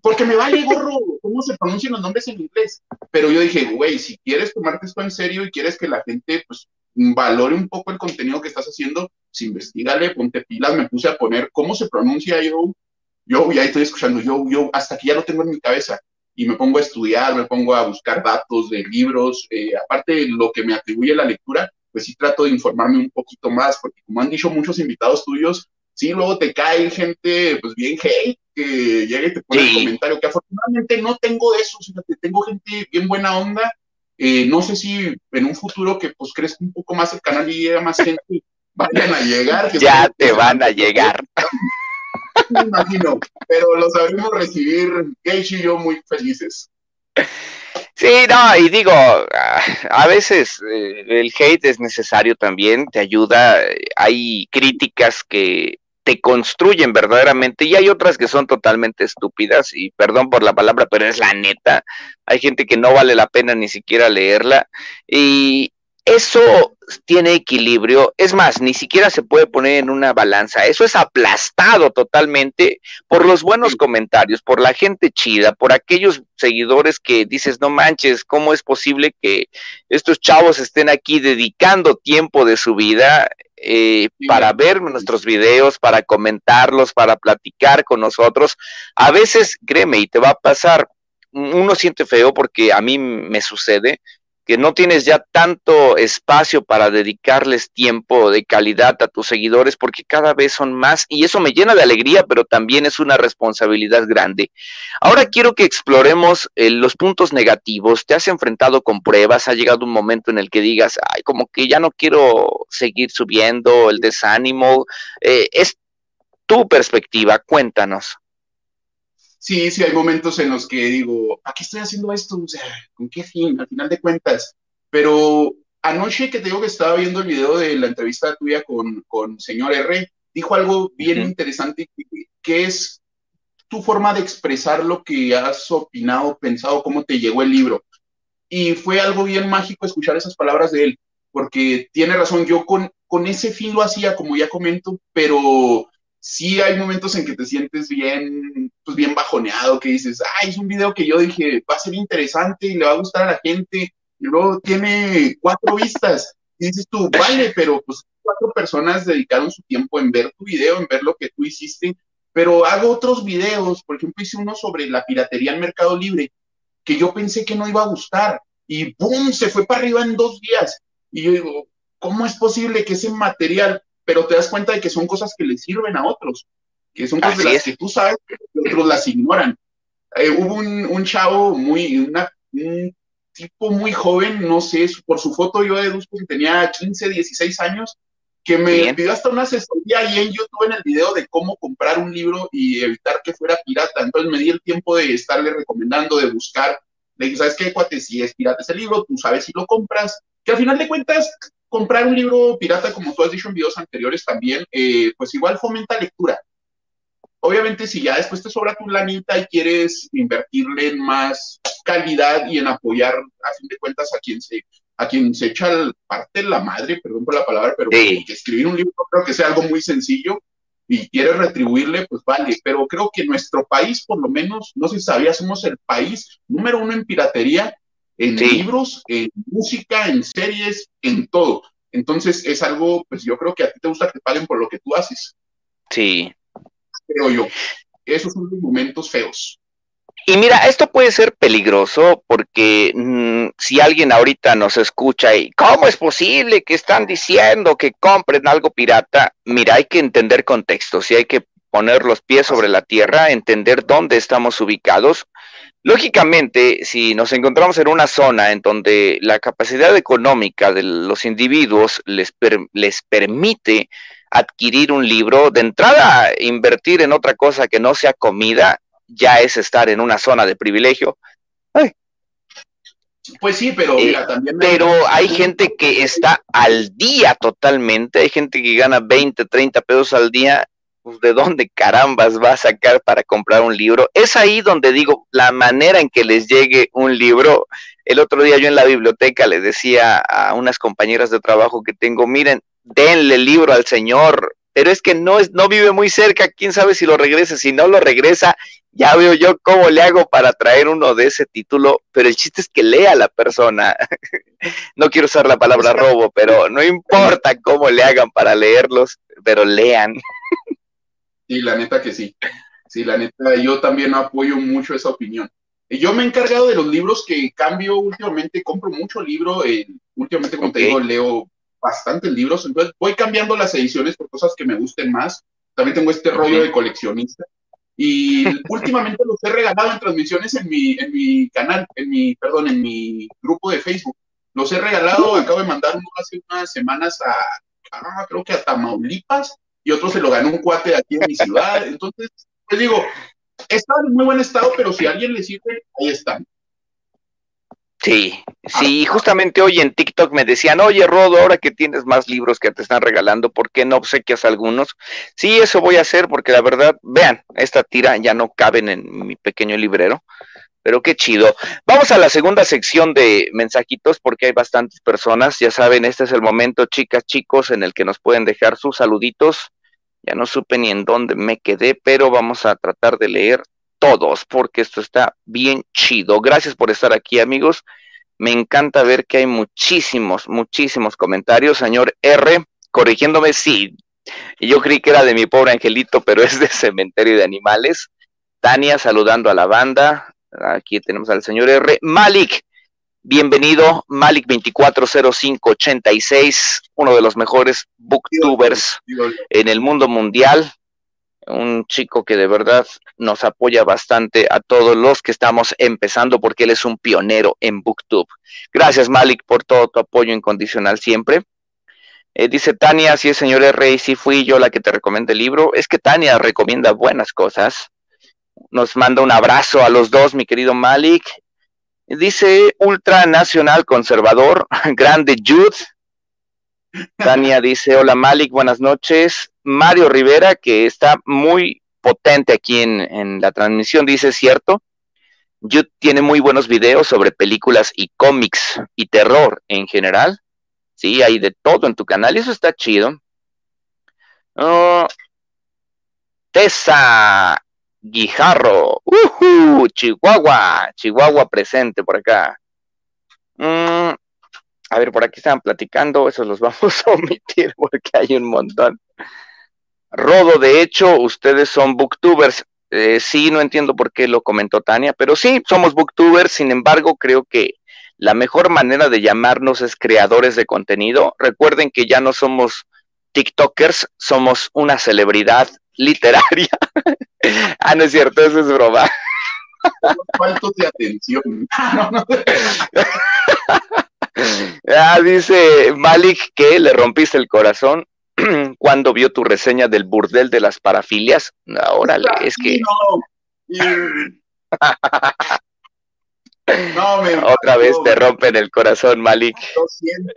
Porque me vale gorro [LAUGHS] cómo se pronuncian los nombres en inglés. Pero yo dije, güey, si quieres tomarte esto en serio y quieres que la gente pues valore un poco el contenido que estás haciendo, pues investigale, ponte pilas, me puse a poner cómo se pronuncia Joe. Yo ya estoy escuchando yo, yo, hasta que ya lo tengo en mi cabeza y me pongo a estudiar, me pongo a buscar datos de libros, eh, aparte de lo que me atribuye la lectura, pues sí trato de informarme un poquito más, porque como han dicho muchos invitados tuyos, sí, luego te cae gente, pues bien hate, que llega y te pone el comentario, que afortunadamente no tengo eso, sino que tengo gente bien buena onda, eh, no sé si en un futuro que pues crezca un poco más el canal y llegue más gente, vayan a llegar. ya te van a llegar. [LAUGHS] me imagino, pero lo sabremos recibir Gage y yo muy felices. Sí, no, y digo, a veces eh, el hate es necesario también, te ayuda, hay críticas que te construyen verdaderamente y hay otras que son totalmente estúpidas y perdón por la palabra, pero es la neta, hay gente que no vale la pena ni siquiera leerla y eso tiene equilibrio, es más, ni siquiera se puede poner en una balanza, eso es aplastado totalmente por los buenos comentarios, por la gente chida, por aquellos seguidores que dices, no manches, ¿cómo es posible que estos chavos estén aquí dedicando tiempo de su vida eh, para ver nuestros videos, para comentarlos, para platicar con nosotros? A veces, créeme, y te va a pasar, uno siente feo porque a mí me sucede, que no tienes ya tanto espacio para dedicarles tiempo de calidad a tus seguidores porque cada vez son más y eso me llena de alegría, pero también es una responsabilidad grande. Ahora quiero que exploremos eh, los puntos negativos. ¿Te has enfrentado con pruebas? ¿Ha llegado un momento en el que digas, ay, como que ya no quiero seguir subiendo el desánimo? Eh, es tu perspectiva, cuéntanos sí, sí hay momentos en los que digo, ¿a qué estoy haciendo esto? O sea, ¿con qué fin? Al final de cuentas. Pero anoche que te digo que estaba viendo el video de la entrevista tuya con, con señor R, dijo algo bien interesante que, es tu forma de expresar lo que has opinado, pensado, cómo te llegó el libro. Y fue algo bien mágico escuchar esas palabras de él, porque tiene razón, yo con, con ese fin lo hacía, como ya comento, pero sí hay momentos en que te sientes bien, pues bien bajoneado, que dices, ay, es un video que yo dije, va a ser interesante y le va a gustar a la gente, y luego tiene cuatro vistas, y dices tú, vale, [LAUGHS] pero pues cuatro personas dedicaron su tiempo en ver tu video, en ver lo que tú hiciste, pero hago otros videos, por ejemplo, hice uno sobre la piratería en Mercado Libre, que yo pensé que no iba a gustar, y ¡boom! se fue para arriba en dos días, y yo digo, ¿cómo es posible que ese material pero te das cuenta de que son cosas que le sirven a otros, que son cosas de las que tú sabes que otros las ignoran. Eh, hubo un, chavo muy, una, un tipo muy joven, no sé, por su foto yo deduzco que tenía 15, 16 años, que me pidió hasta una asesoría ahí en YouTube en el video de cómo comprar un libro y evitar que fuera pirata. Entonces me di el tiempo de estarle recomendando, de buscar. Le dije, ¿sabes qué, cuate? Si es pirata ese libro, tú sabes si lo compras. Que al final de cuentas, comprar un libro pirata, como tú has dicho en videos anteriores también, eh, pues igual fomenta lectura. Obviamente, si ya después te sobra tu lanita y quieres invertirle en más calidad y en apoyar, a fin de cuentas, a quien se, a quien se echa parte de la madre, perdón por la palabra, pero que escribir un libro creo que sea algo muy sencillo y quieres retribuirle, pues vale. Pero creo que nuestro país, por lo menos, no sé si sabías, somos el país número uno en piratería en libros, en música, en series, en todo. Entonces es algo, pues yo creo que a ti te gusta que te paguen por lo que tú haces. Sí. Creo yo. Esos son los momentos feos. Y mira, esto puede ser peligroso porque mm, si alguien ahorita nos escucha y ¿cómo es posible que están diciendo que compren algo pirata? Mira, hay que entender contextos y hay que poner los pies sobre la tierra, entender dónde estamos ubicados Lógicamente, si nos encontramos en una zona en donde la capacidad económica de los individuos les, les permite adquirir un libro, de entrada invertir en otra cosa que no sea comida, ya es estar en una zona de privilegio. Pues sí, pero eh, también... Pero hay gente que está al día totalmente, hay gente que gana 20, 30 pesos al día pues, ¿de dónde carambas va a sacar para comprar un libro? Es ahí donde digo, la manera en que les llegue un libro. El otro día yo en la biblioteca le decía a unas compañeras de trabajo que tengo, miren, denle el libro al señor, pero es que no, es, no vive muy cerca, quién sabe si lo regresa, si no lo regresa, ya veo yo cómo le hago para traer uno de ese título, pero el chiste es que lea la persona. [LAUGHS] no quiero usar la palabra robo, pero no [LAUGHS] importa cómo le hagan para leerlos, pero lean. Sí, la neta que sí. Sí, la neta, yo también apoyo mucho esa opinión. Yo me he encargado de los libros que cambio últimamente, compro mucho libro, eh, últimamente, como te digo, leo bastantes libros, entonces voy cambiando las ediciones por cosas que me gusten más. También tengo este rollo de coleccionista. Y [LAUGHS] últimamente los he regalado en transmisiones en mi, en mi canal, en mi, perdón, en mi grupo de Facebook. Los he regalado, acabo de mandar uno hace unas semanas a, ah, creo que a Tamaulipas, y otro se lo ganó un cuate aquí en mi ciudad. Entonces, les digo, está en muy buen estado, pero si a alguien le sirve, ahí están. Sí, sí, justamente hoy en TikTok me decían, oye Rodo, ahora que tienes más libros que te están regalando, ¿por qué no obsequias algunos? Sí, eso voy a hacer porque la verdad, vean, esta tira ya no caben en mi pequeño librero, Pero qué chido. Vamos a la segunda sección de mensajitos porque hay bastantes personas. Ya saben, este es el momento, chicas, chicos, en el que nos pueden dejar sus saluditos. Ya no supe ni en dónde me quedé, pero vamos a tratar de leer todos porque esto está bien chido. Gracias por estar aquí, amigos. Me encanta ver que hay muchísimos, muchísimos comentarios. Señor R, corrigiéndome, sí. Yo creí que era de mi pobre angelito, pero [LAUGHS] es de Cementerio de Animales. Tania saludando a la banda. Aquí tenemos al señor R. Malik, bienvenido. Malik 240586, uno de los mejores booktubers en el mundo mundial. Un chico que de verdad nos apoya bastante a todos los que estamos empezando porque él es un pionero en booktube. Gracias Malik por todo tu apoyo incondicional siempre. Eh, dice Tania, es señor R, y si fui yo la que te recomendé el libro. Es que Tania recomienda buenas cosas nos manda un abrazo a los dos, mi querido Malik. Dice ultranacional conservador, [LAUGHS] grande Jude. Tania dice, hola Malik, buenas noches. Mario Rivera, que está muy potente aquí en, en la transmisión, dice, cierto. Jude tiene muy buenos videos sobre películas y cómics y terror en general. Sí, hay de todo en tu canal y eso está chido. Oh, Tessa Guijarro, uh Chihuahua, Chihuahua presente por acá. Mm, a ver, por aquí estaban platicando, esos los [LAUGHS] vamos a omitir porque hay un montón. Rodo, de hecho, ustedes son booktubers. Eh, sí, no entiendo por qué lo comentó Tania, pero sí, somos booktubers, sin embargo, creo que la mejor manera de llamarnos es creadores de contenido. Recuerden que ya no somos TikTokers, somos una celebridad literaria. [LAUGHS] [LAUGHS] ah, no es cierto, eso es broma. Faltos de atención. [LAUGHS] ah, dice Malik que le rompiste el corazón [CLEARS THROAT] cuando vio tu reseña del burdel de las parafilias. Órale, es que. [LAUGHS] No, me Otra vez te rompen el corazón, Malik. Lo siento.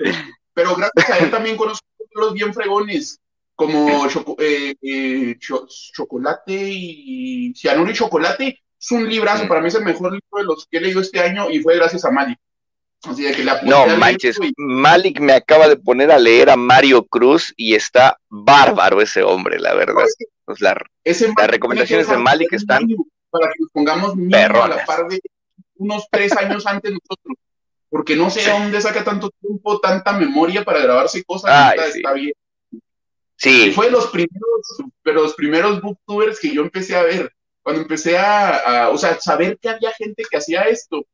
Pero gracias a él también conozco los bien fregones como eh, eh, chocolate y cianuro y chocolate. Es un librazo, para mí es el mejor libro de los que he leído este año y fue gracias a Malik. Así que no manches, Malik me acaba de poner a leer a Mario Cruz y está bárbaro ese hombre, la verdad. Pues las recomendaciones de Malik están para que nos pongamos a la par de unos tres años antes nosotros, porque no sé dónde saca tanto tiempo, tanta memoria para grabarse cosas. Está bien. Sí. fue de los primeros, pero los primeros booktubers que yo empecé a ver. Cuando empecé a, o sea, saber que había gente que hacía esto.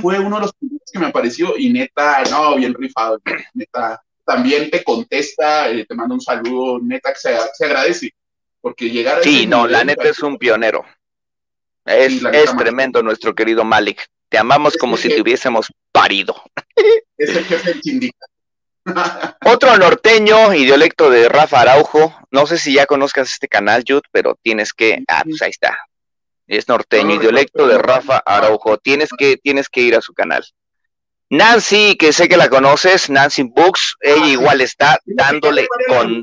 Fue uno de los primeros que me apareció y neta, no, bien rifado, neta. También te contesta, eh, te manda un saludo, neta, que se, agradece. Porque llegar a Sí, no, la neta es un pionero. Es, es tremendo nuestro querido Malik. Te amamos como si te hubiésemos parido. Es el jefe del sindicato. Otro norteño y dialecto de Rafa Araujo. No sé si ya conozcas este canal, Jude, pero tienes que. Ah, pues ahí está. Es norteño y dialecto de Rafa Araujo. Tienes que, tienes que ir a su canal. Nancy, que sé que la conoces, Nancy Books, ella igual está dándole con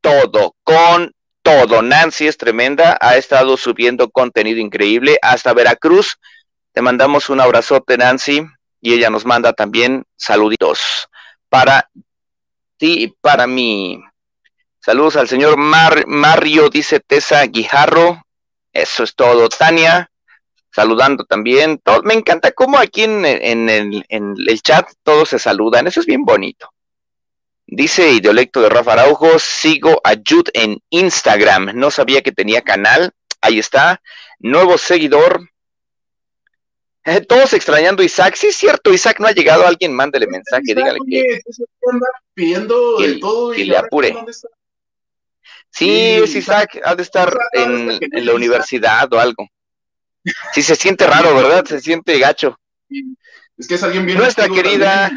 todo, con todo. Nancy es tremenda, ha estado subiendo contenido increíble hasta Veracruz. Te mandamos un abrazote, Nancy, y ella nos manda también saluditos para ti para mí. Saludos al señor Mario, dice Tessa Guijarro. Eso es todo. Tania, saludando también. me encanta cómo aquí en, el, chat todos se saludan. Eso es bien bonito. Dice Ideolecto de Rafa Araujo, sigo a Jude en Instagram. No sabía que tenía canal. Ahí está. Nuevo seguidor. Eh, todos extrañando a Isaac. Sí, es cierto, Isaac no ha llegado. Alguien mándele mensaje, dígale que. pidiendo de todo y le apure. Sí, es Isaac, ha de estar en, la universidad o algo. Sí, se siente raro, ¿verdad? Se siente gacho. Es que es alguien bien. Nuestra querida.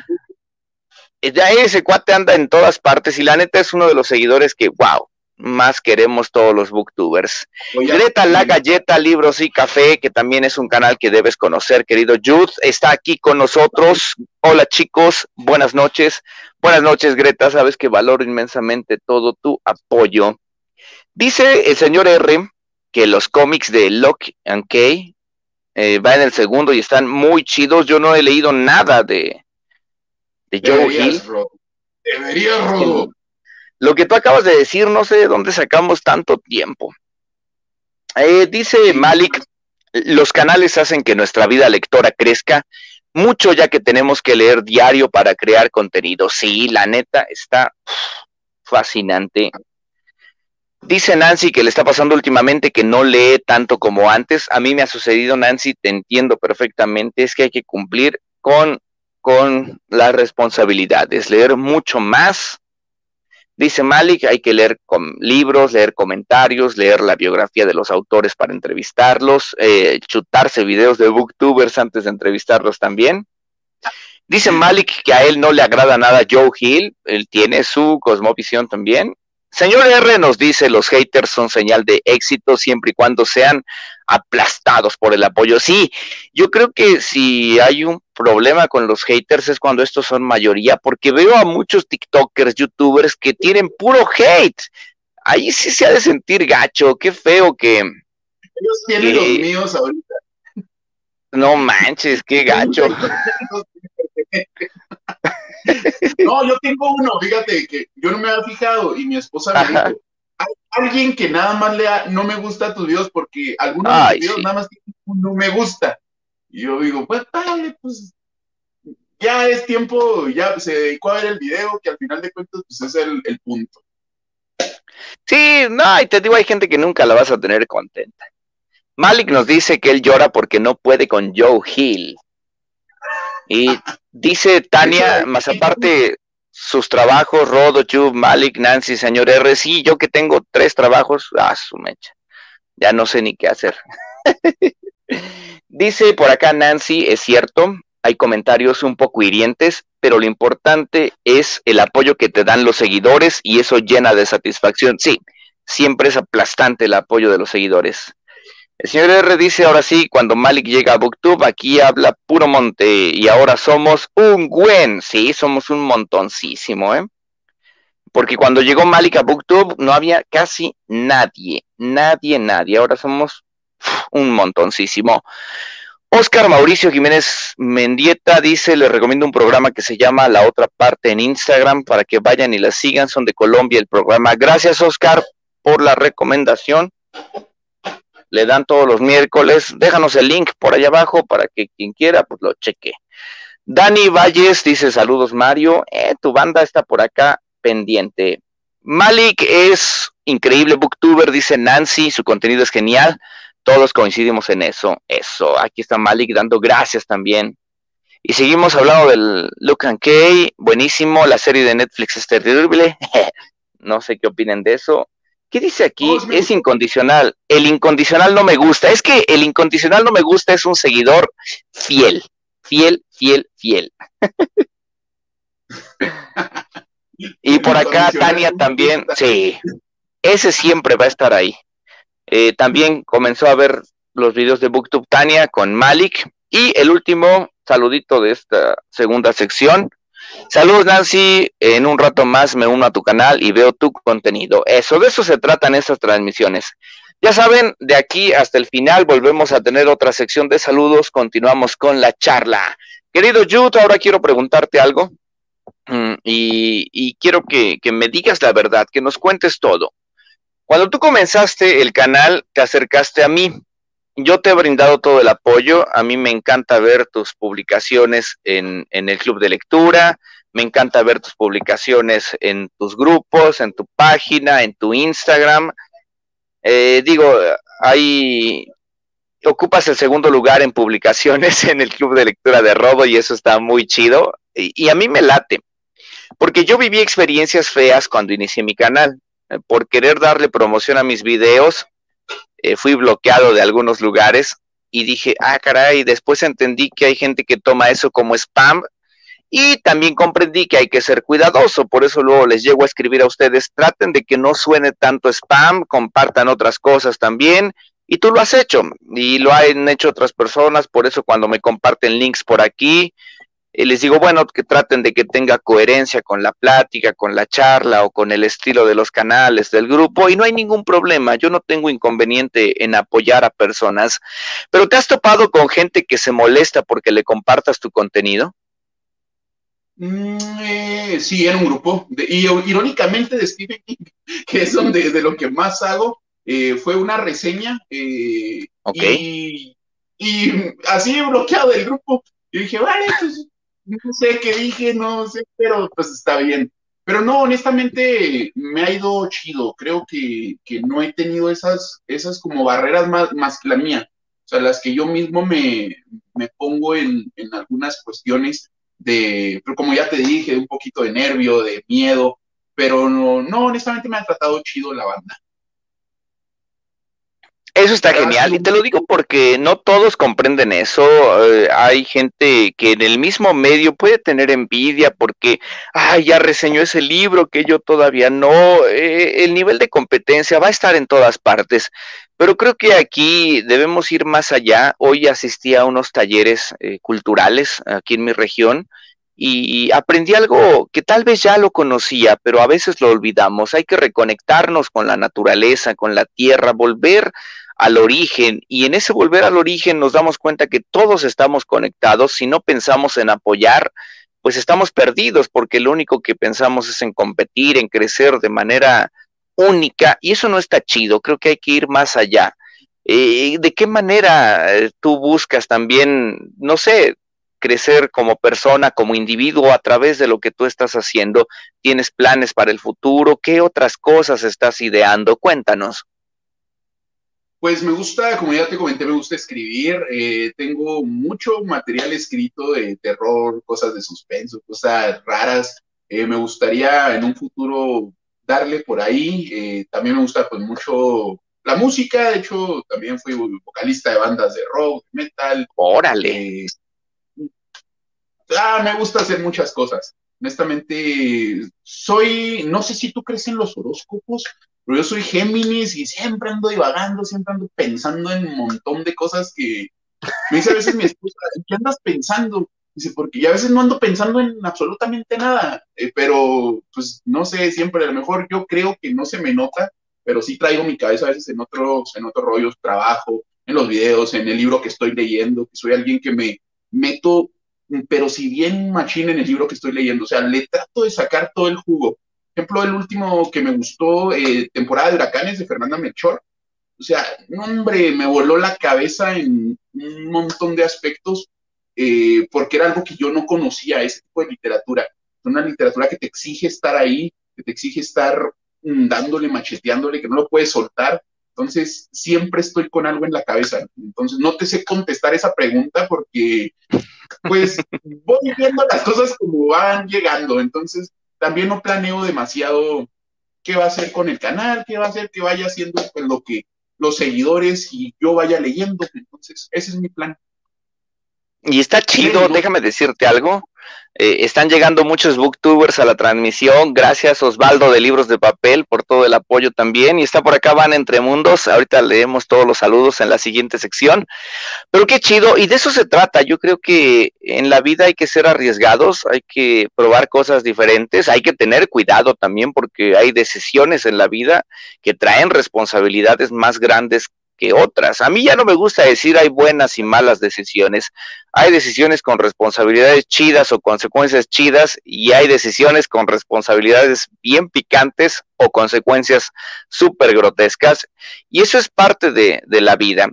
Ya ese cuate anda en todas partes y la neta es uno de los seguidores que, wow, más queremos todos los booktubers. Greta La Galleta, Libros y Café, que también es un canal que debes conocer, querido Jude, está aquí con nosotros. Hola chicos, buenas noches. Buenas noches, Greta, sabes que valoro inmensamente todo tu apoyo. Dice el señor R que los cómics de Locke and Key eh, va en el segundo y están muy chidos. Yo no he leído nada de, de Joe Hill. Deberías, Rodo. Lo que tú acabas de decir, no sé de dónde sacamos tanto tiempo. Eh, dice Malik, los canales hacen que nuestra vida lectora crezca mucho ya que tenemos que leer diario para crear contenido. Sí, la neta está fascinante. Dice Nancy que le está pasando últimamente que no lee tanto como antes. A mí me ha sucedido, Nancy, te entiendo perfectamente. Es que hay que cumplir con, con las responsabilidades, leer mucho más Dice Malik, hay que leer libros, leer comentarios, leer la biografía de los autores para entrevistarlos, eh, chutarse videos de booktubers antes de entrevistarlos también. Dice Malik que a él no le agrada nada Joe Hill, él tiene su cosmovisión también. Señor R nos dice, los haters son señal de éxito siempre y cuando sean aplastados por el apoyo. Sí, yo creo que si hay un problema con los haters es cuando estos son mayoría, porque veo a muchos TikTokers, YouTubers que tienen puro hate. Ahí sí se ha de sentir gacho, qué feo que... Ellos tienen los míos ahorita. No manches, qué gacho. no, yo tengo uno, fíjate que yo no me había fijado y mi esposa me dijo, hay alguien que nada más lea, no me gusta tus videos porque algunos de tus videos nada más tienen un no me gusta. Y yo digo, pues dale, pues ya es tiempo, ya se dedicó a ver el video, que al final de cuentas pues es el, el punto. Sí, no, y te digo, hay gente que nunca la vas a tener contenta. Malik nos dice que él llora porque no puede con Joe Hill. Y dice Tania, más aparte, sus trabajos, Rodo, Chub, Malik, Nancy, señor R. Sí, yo que tengo tres trabajos, ah, su mecha. Ya no sé ni qué hacer. [LAUGHS] Dice por acá Nancy, es cierto, hay comentarios un poco hirientes, pero lo importante es el apoyo que te dan los seguidores y eso llena de satisfacción. Sí, siempre es aplastante el apoyo de los seguidores. El señor R dice, ahora sí, cuando Malik llega a Booktube, aquí habla puro monte y ahora somos un buen, sí, somos un montoncísimo, ¿eh? Porque cuando llegó Malik a Booktube no había casi nadie, nadie, nadie, ahora somos un montoncísimo. Oscar Mauricio Jiménez Mendieta dice, les recomiendo un programa que se llama La Otra Parte en Instagram para que vayan y la sigan, son de Colombia el programa. Gracias Oscar por la recomendación le dan todos los miércoles. Déjanos el link por allá abajo para que quien quiera pues lo cheque. Dani Valles dice saludos Mario, eh, tu banda está por acá pendiente. Malik es increíble booktuber, dice Nancy, su contenido es genial. Todos coincidimos en eso. Eso, aquí está Malik dando gracias también. Y seguimos hablando del Look and Kay, buenísimo, la serie de Netflix es terrible. [LAUGHS] no sé qué opinen de eso. ¿Qué dice aquí? Es incondicional. El incondicional no me gusta. Es que el incondicional no me gusta es un seguidor fiel. Fiel, fiel, fiel. [LAUGHS] y por acá Tania también, sí, ese siempre va a estar ahí. Eh, también comenzó a ver los videos de BookTube Tania con Malik. Y el último saludito de esta segunda sección Saludos Nancy, en un rato más me uno a tu canal y veo tu contenido. Eso, de eso se tratan estas transmisiones. Ya saben, de aquí hasta el final volvemos a tener otra sección de saludos, continuamos con la charla. Querido Jude, ahora quiero preguntarte algo mm, y, quiero que, que me digas la verdad, que nos cuentes todo. Cuando tú comenzaste el canal, te acercaste a mí yo te he brindado todo el apoyo. A mí me encanta ver tus publicaciones en, el club de lectura, me encanta ver tus publicaciones en tus grupos, en tu página, en tu Instagram. Eh, digo, ahí ocupas el segundo lugar en publicaciones en el club de lectura de Robo y eso está muy chido. Y, a mí me late, porque yo viví experiencias feas cuando inicié mi canal. Eh, por querer darle promoción a mis videos, eh, fui bloqueado de algunos lugares y dije, ah, caray, después entendí que hay gente que toma eso como spam y también comprendí que hay que ser cuidadoso, por eso luego les llego a escribir a ustedes, traten de que no suene tanto spam, compartan otras cosas también, y tú lo has hecho, y lo han hecho otras personas, por eso cuando me comparten links por aquí, eh, les digo, bueno, que traten de que tenga coherencia con la plática, con la charla o con el estilo de los canales del grupo y no hay ningún problema, yo no tengo inconveniente en apoyar a personas, pero ¿te has topado con gente que se molesta porque le compartas tu contenido? Mm, eh, sí, en un grupo. y irónicamente de Stephen King, [LAUGHS] que es donde de lo que más hago, eh, fue una reseña. Eh, y, así bloqueado del grupo. Y dije, vale, pues no sé qué dije, no sé, pero pues está bien. Pero no, honestamente me ha ido chido. Creo que, no he tenido esas, esas como barreras más, más que la mía. O sea, las que yo mismo me, pongo en, en algunas cuestiones de, pero como ya te dije, un poquito de nervio, de miedo, pero no, no honestamente me ha tratado chido la banda. Eso está genial y te lo digo porque no todos comprenden eso. Eh, hay gente que en el mismo medio puede tener envidia porque, ay, ya reseñó ese libro que yo todavía no. Eh, el nivel de competencia va a estar en todas partes, pero creo que aquí debemos ir más allá. Hoy asistí a unos talleres eh, culturales aquí en mi región y aprendí algo que tal vez ya lo conocía, pero a veces lo olvidamos. Hay que reconectarnos con la naturaleza, con la tierra, volver al origen y en ese volver al origen nos damos cuenta que todos estamos conectados, si no pensamos en apoyar, pues estamos perdidos porque lo único que pensamos es en competir, en crecer de manera única y eso no está chido, creo que hay que ir más allá. Eh, ¿De qué manera eh, tú buscas también, no sé, crecer como persona, como individuo a través de lo que tú estás haciendo? ¿Tienes planes para el futuro? ¿Qué otras cosas estás ideando? Cuéntanos. Pues me gusta, como ya te comenté, me gusta escribir. Eh, tengo mucho material escrito de terror, cosas de suspenso, cosas raras. Eh, me gustaría en un futuro darle por ahí. Eh, también me gusta pues mucho la música. De hecho, también fui vocalista de bandas de rock, metal. Órale. ah, me gusta hacer muchas cosas. Honestamente, soy, no sé si tú crees en los horóscopos, pero yo soy Géminis y siempre ando divagando, siempre ando pensando en un montón de cosas que me dice a veces mi esposa, qué andas pensando? Dice, porque ya a veces no ando pensando en absolutamente nada, eh, pero pues no sé, siempre a lo mejor yo creo que no se me nota, pero sí traigo mi cabeza a veces en otros, en otros rollos, trabajo, en los videos, en el libro que estoy leyendo, que soy alguien que me meto, pero si bien machine en el libro que estoy leyendo, o sea, le trato de sacar todo el jugo ejemplo, el último que me gustó, eh, temporada de huracanes de Fernanda Melchor. O sea, hombre, me voló la cabeza en un montón de aspectos, eh, porque era algo que yo no conocía, ese tipo de literatura. Una literatura que te exige estar ahí, que te exige estar dándole, macheteándole, que no lo puedes soltar. Entonces, siempre estoy con algo en la cabeza. Entonces, no te sé contestar esa pregunta porque, pues, voy viendo las cosas como van llegando. Entonces, también no planeo demasiado qué va a hacer con el canal, qué va a hacer que vaya haciendo pues, lo que los seguidores y yo vaya leyendo. Entonces, ese es mi plan. Y está chido, déjame decirte algo. Eh, están llegando muchos booktubers a la transmisión. Gracias Osvaldo de Libros de Papel por todo el apoyo también. Y está por acá Van Entre Mundos. Ahorita leemos todos los saludos en la siguiente sección. Pero qué chido. Y de eso se trata. Yo creo que en la vida hay que ser arriesgados, hay que probar cosas diferentes, hay que tener cuidado también porque hay decisiones en la vida que traen responsabilidades más grandes que otras. A mí ya no me gusta decir hay buenas y malas decisiones. Hay decisiones con responsabilidades chidas o consecuencias chidas y hay decisiones con responsabilidades bien picantes o consecuencias súper grotescas. Y eso es parte de, de, la vida.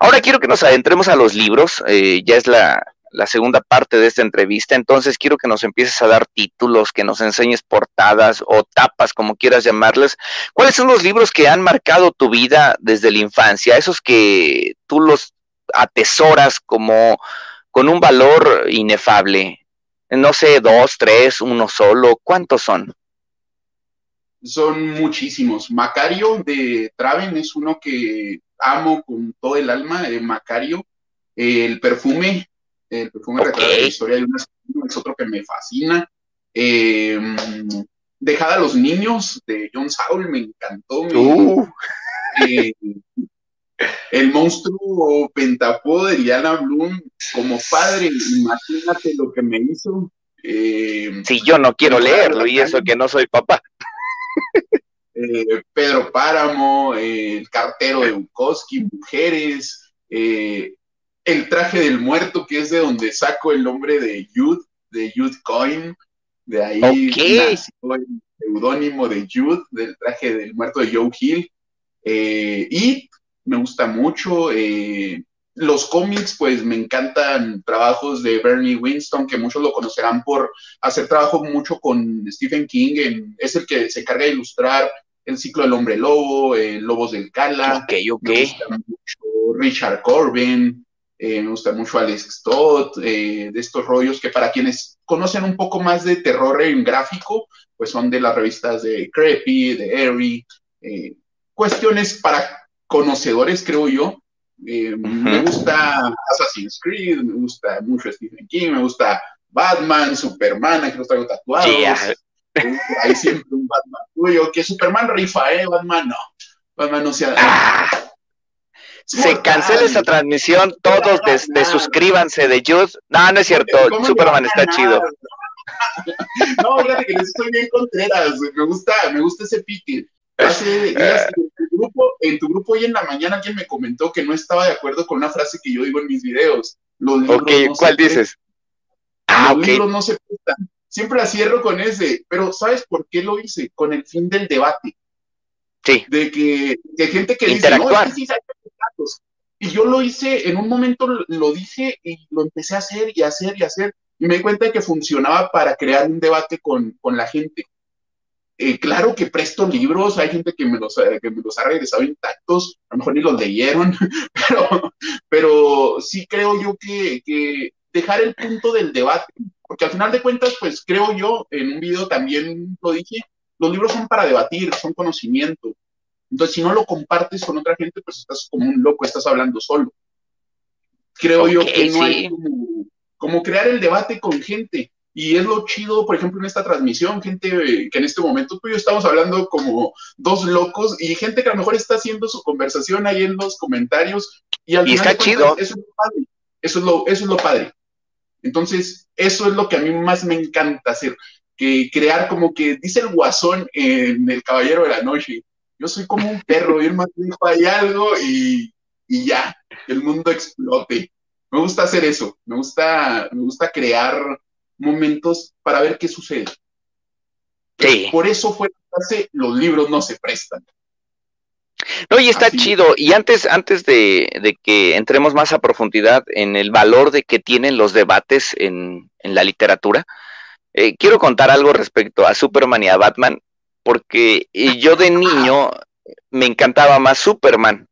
Ahora quiero que nos adentremos a los libros. Eh, ya es la, la segunda parte de esta entrevista. Entonces quiero que nos empieces a dar títulos, que nos enseñes portadas o tapas, como quieras llamarles. ¿Cuáles son los libros que han marcado tu vida desde la infancia? Esos que tú los atesoras como con un valor inefable. No sé, dos, tres, uno solo. ¿Cuántos son? Son muchísimos. Macario de Traven es uno que amo con todo el alma. Eh, Macario. el perfume el perfume okay. la historia de una es otro que me fascina. Eh, Dejada a los niños de John Saul me encantó. Uh. Eh, el monstruo pentapó de Diana Bloom como padre, imagínate lo que me hizo. Eh, si yo no quiero leerlo y eso que no soy papá. Pedro Páramo, el cartero de Bukowski, mujeres, eh, el traje del muerto, que es de donde saco el nombre de Jude, de Jude Coin, de ahí nació el seudónimo de Jude, del traje del muerto de Joe Hill, y me gusta mucho, los cómics, pues me encantan trabajos de Bernie Winston, que muchos lo conocerán por hacer trabajo mucho con Stephen King, es el que se encarga de ilustrar el ciclo del hombre lobo, eh, Lobos del Cala. Ok, ok. Me gusta mucho Richard Corbin, eh, me gusta mucho Alex Stott, eh, de estos rollos que para quienes conocen un poco más de terror en gráfico, pues son de las revistas de Creepy, de Airy, cuestiones para conocedores, creo yo. Me gusta Assassin's Creed, me gusta mucho Stephen King, me gusta Batman, Superman, que los traigo tatuados. Hay siempre un Batman tuyo, que Superman rifa, ¿eh? Batman no. Batman no se ah. Se cancela esa transmisión, todos desuscríbanse de Jude. No, no es cierto, Superman está chido. no, fíjate que les estoy bien contreras, me gusta, me gusta ese pique. Hace días en tu, grupo, en tu grupo hoy en la mañana alguien me comentó que no estaba de acuerdo con una frase que yo digo en mis videos. Los libros ok, ¿cuál dices? Ah, los libros no se prestan siempre la cierro con ese, pero ¿sabes por qué lo hice? Con el fin del debate. Sí. De que, de gente que dice, no, es que sí Y yo lo hice, en un momento lo dije y lo empecé a hacer y hacer y hacer. Y me di cuenta de que funcionaba para crear un debate con, la gente. Eh, claro que presto libros, hay gente que me, los, que me los ha regresado intactos, a lo mejor ni los leyeron, [LAUGHS] pero, pero sí creo yo que, que dejar el punto del debate, porque al final de cuentas, pues creo yo, en un video también lo dije, los libros son para debatir, son conocimiento. Entonces, si no lo compartes con otra gente, pues estás como un loco, estás hablando solo. Creo yo que no hay como, crear el debate con gente. Y es lo chido, por ejemplo, en esta transmisión, gente que en este momento tú y yo estamos hablando como dos locos y gente que a lo mejor está haciendo su conversación ahí en los comentarios. Y, al está chido. Eso es lo padre. Eso es lo, eso es lo padre. Entonces, eso es lo que a mí más me encanta hacer, que crear como que dice el guasón en El Caballero de la Noche, yo soy como un perro, y el más dijo hay algo y, ya, el mundo explote. Me gusta hacer eso, me gusta, me gusta crear momentos para ver qué sucede. Por eso fue que los libros no se prestan. No, y está chido. Y antes, antes de, que entremos más a profundidad en el valor de que tienen los debates en, la literatura, eh, quiero contar algo respecto a Superman y a Batman, porque yo de niño me encantaba más Superman,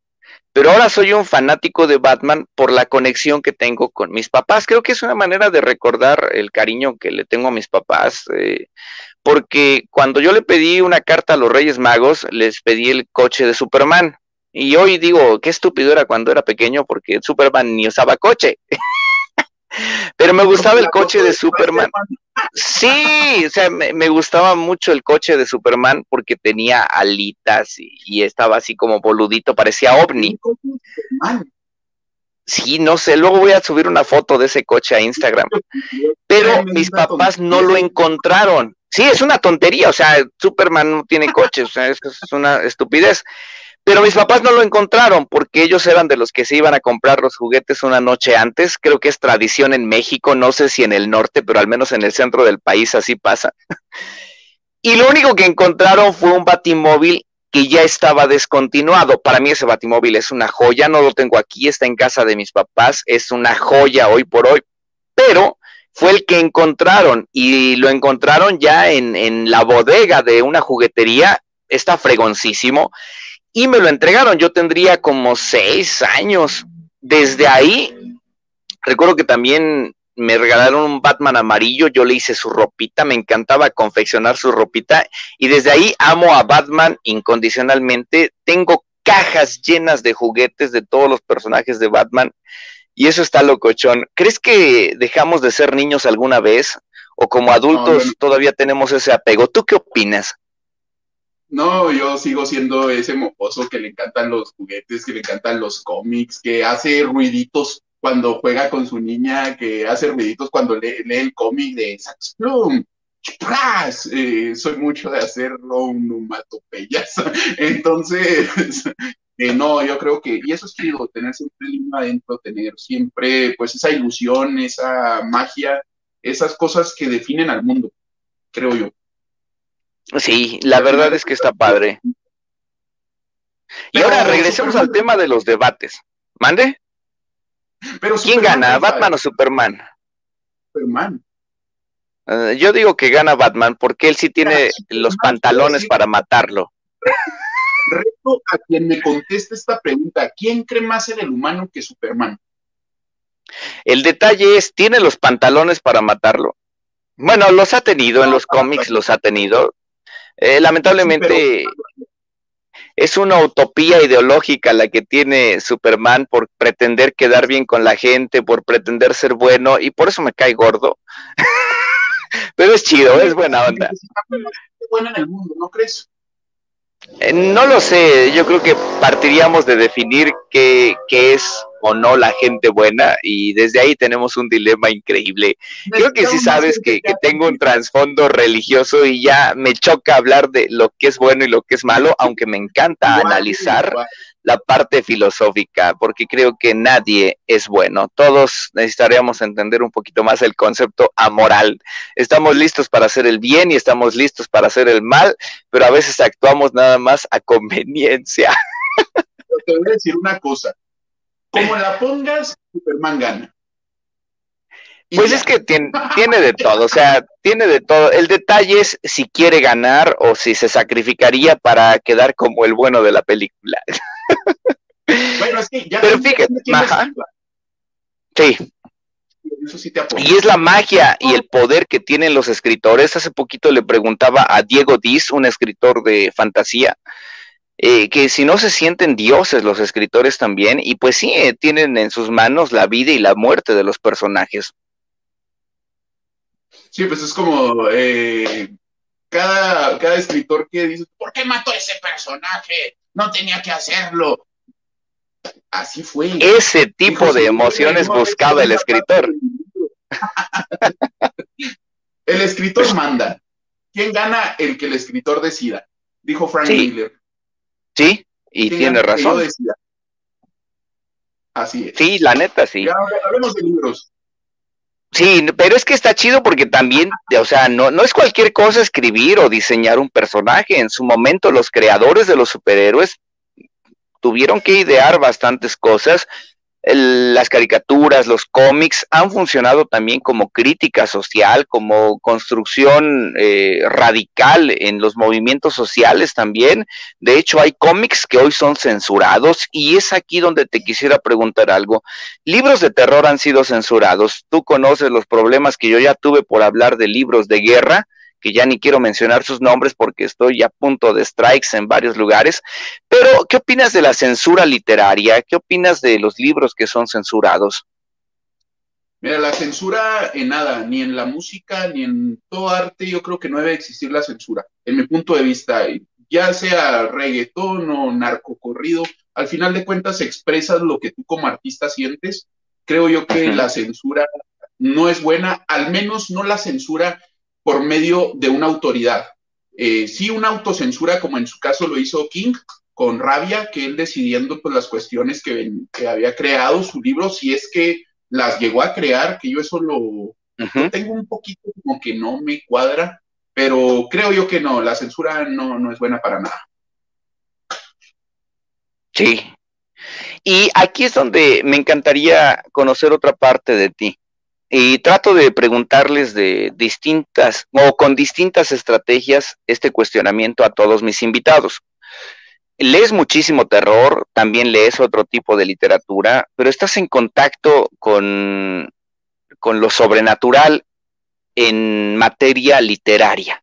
pero ahora soy un fanático de Batman por la conexión que tengo con mis papás. Creo que es una manera de recordar el cariño que le tengo a mis papás. Eh, porque cuando yo le pedí una carta a los Reyes Magos, les pedí el coche de Superman. Y hoy digo, qué estúpido era cuando era pequeño, porque Superman ni usaba coche. [LAUGHS] Pero me gustaba el coche de Superman. Sí, o sea, me, gustaba mucho el coche de Superman porque tenía alitas y, estaba así como boludito, parecía ovni. Sí, no sé, luego voy a subir una foto de ese coche a Instagram. Pero mis papás no lo encontraron. Sí, es una tontería, o sea, Superman no tiene coches, o sea, es, es una estupidez. Pero mis papás no lo encontraron porque ellos eran de los que se iban a comprar los juguetes una noche antes. Creo que es tradición en México, no sé si en el norte, pero al menos en el centro del país así pasa. [LAUGHS] Y lo único que encontraron fue un batimóvil que ya estaba descontinuado. Para mí ese batimóvil es una joya, no lo tengo aquí, está en casa de mis papás, es una joya hoy por hoy. Pero fue el que encontraron y lo encontraron ya en, la bodega de una juguetería, está fregoncísimo, y me lo entregaron. Yo tendría como seis años. Desde ahí, recuerdo que también me regalaron un Batman amarillo, yo le hice su ropita, me encantaba confeccionar su ropita, y desde ahí amo a Batman incondicionalmente. Tengo cajas llenas de juguetes de todos los personajes de Batman y eso está locochón. ¿Crees que dejamos de ser niños alguna vez? ¿O como adultos todavía tenemos ese apego? ¿Tú qué opinas? No, yo sigo siendo ese mocoso que le encantan los juguetes, que le encantan los cómics, que hace ruiditos cuando juega con su niña, que hace ruiditos cuando lee, el cómic de Sax Plum. Eh, soy mucho de hacerlo [LAUGHS] un Entonces, [LAUGHS] eh, no, yo creo que, y eso es chido, tener siempre el adentro, tener siempre pues esa ilusión, esa magia, esas cosas que definen al mundo, creo yo. Sí, la verdad es que está padre. Y ahora regresemos al tema de los debates. ¿Mande? Pero ¿Quién gana, Batman o Superman? Superman. Eh, yo digo que gana Batman porque él sí tiene los pantalones para matarlo. Reto a quien me conteste esta pregunta, ¿quién cree más en el humano que Superman? El detalle es, ¿tiene los pantalones para matarlo? Bueno, los ha tenido en los cómics, los ha tenido. Eh, lamentablemente es una utopía ideológica la que tiene Superman por pretender quedar bien con la gente, por pretender ser bueno, y por eso me cae gordo. [LAUGHS] Pero es chido, es buena onda. Buena en el mundo, ¿no crees? Eh, no lo sé, yo creo que partiríamos de definir qué, qué, es o no la gente buena y desde ahí tenemos un dilema increíble. Creo que sí sabes que, que tengo un trasfondo religioso y ya me choca hablar de lo que es bueno y lo que es malo, aunque me encanta analizar la parte filosófica, porque creo que nadie es bueno. Todos necesitaríamos entender un poquito más el concepto amoral. Estamos listos para hacer el bien y estamos listos para hacer el mal, pero a veces actuamos nada más a conveniencia. [LAUGHS] te voy a decir una cosa. Como la pongas, Superman gana. Pues es que tiene, tiene, de todo, o sea, tiene de todo. El detalle es si quiere ganar o si se sacrificaría para quedar como el bueno de la película. [LAUGHS] [LAUGHS] Bueno, es que ya Pero fíjate, Sí. Eso sí te y es la magia y el poder que tienen los escritores. Hace poquito le preguntaba a Diego Diz, un escritor de fantasía, eh, que si no se sienten dioses los escritores también, y pues sí, eh, tienen en sus manos la vida y la muerte de los personajes. Sí, pues es como eh, cada, cada escritor que dice, ¿por qué mató a ese personaje? No tenía que hacerlo. Así fue. Ese tipo de emociones buscaba el escritor. [LAUGHS] el escritor manda. ¿Quién gana? El que el escritor decida, dijo Frank Miller. Sí, y tiene razón. Así es. Sí, la neta, sí. Ya hablemos de libros. Sí, pero es que está chido porque también, o sea, no, no es cualquier cosa escribir o diseñar un personaje. En su momento los creadores de los superhéroes tuvieron que idear bastantes cosas las caricaturas, los cómics han funcionado también como crítica social, como construcción eh, radical en los movimientos sociales también. De hecho, hay cómics que hoy son censurados y es aquí donde te quisiera preguntar algo. Libros de terror han sido censurados. Tú conoces los problemas que yo ya tuve por hablar de libros de guerra que ya ni quiero mencionar sus nombres porque estoy a punto de strikes en varios lugares. Pero, ¿qué opinas de la censura literaria? ¿Qué opinas de los libros que son censurados? Mira, la censura en nada, ni en la música, ni en todo arte, yo creo que no debe existir la censura, en mi punto de vista, ya sea reggaetón o narcocorrido, al final de cuentas expresas lo que tú como artista sientes. Creo yo que la censura no es buena, al menos no la censura por medio de una autoridad. Eh, sí, una autocensura, como en su caso lo hizo King, con rabia, que él decidiendo pues, las cuestiones que, que había creado su libro, si es que las llegó a crear, que yo eso lo, tengo un poquito como que no me cuadra, pero creo yo que no, la censura no, no es buena para nada. Sí. Y aquí es donde me encantaría conocer otra parte de ti y trato de preguntarles de distintas o con distintas estrategias este cuestionamiento a todos mis invitados. Lees muchísimo terror, también lees otro tipo de literatura, pero estás en contacto con, con lo sobrenatural en materia literaria.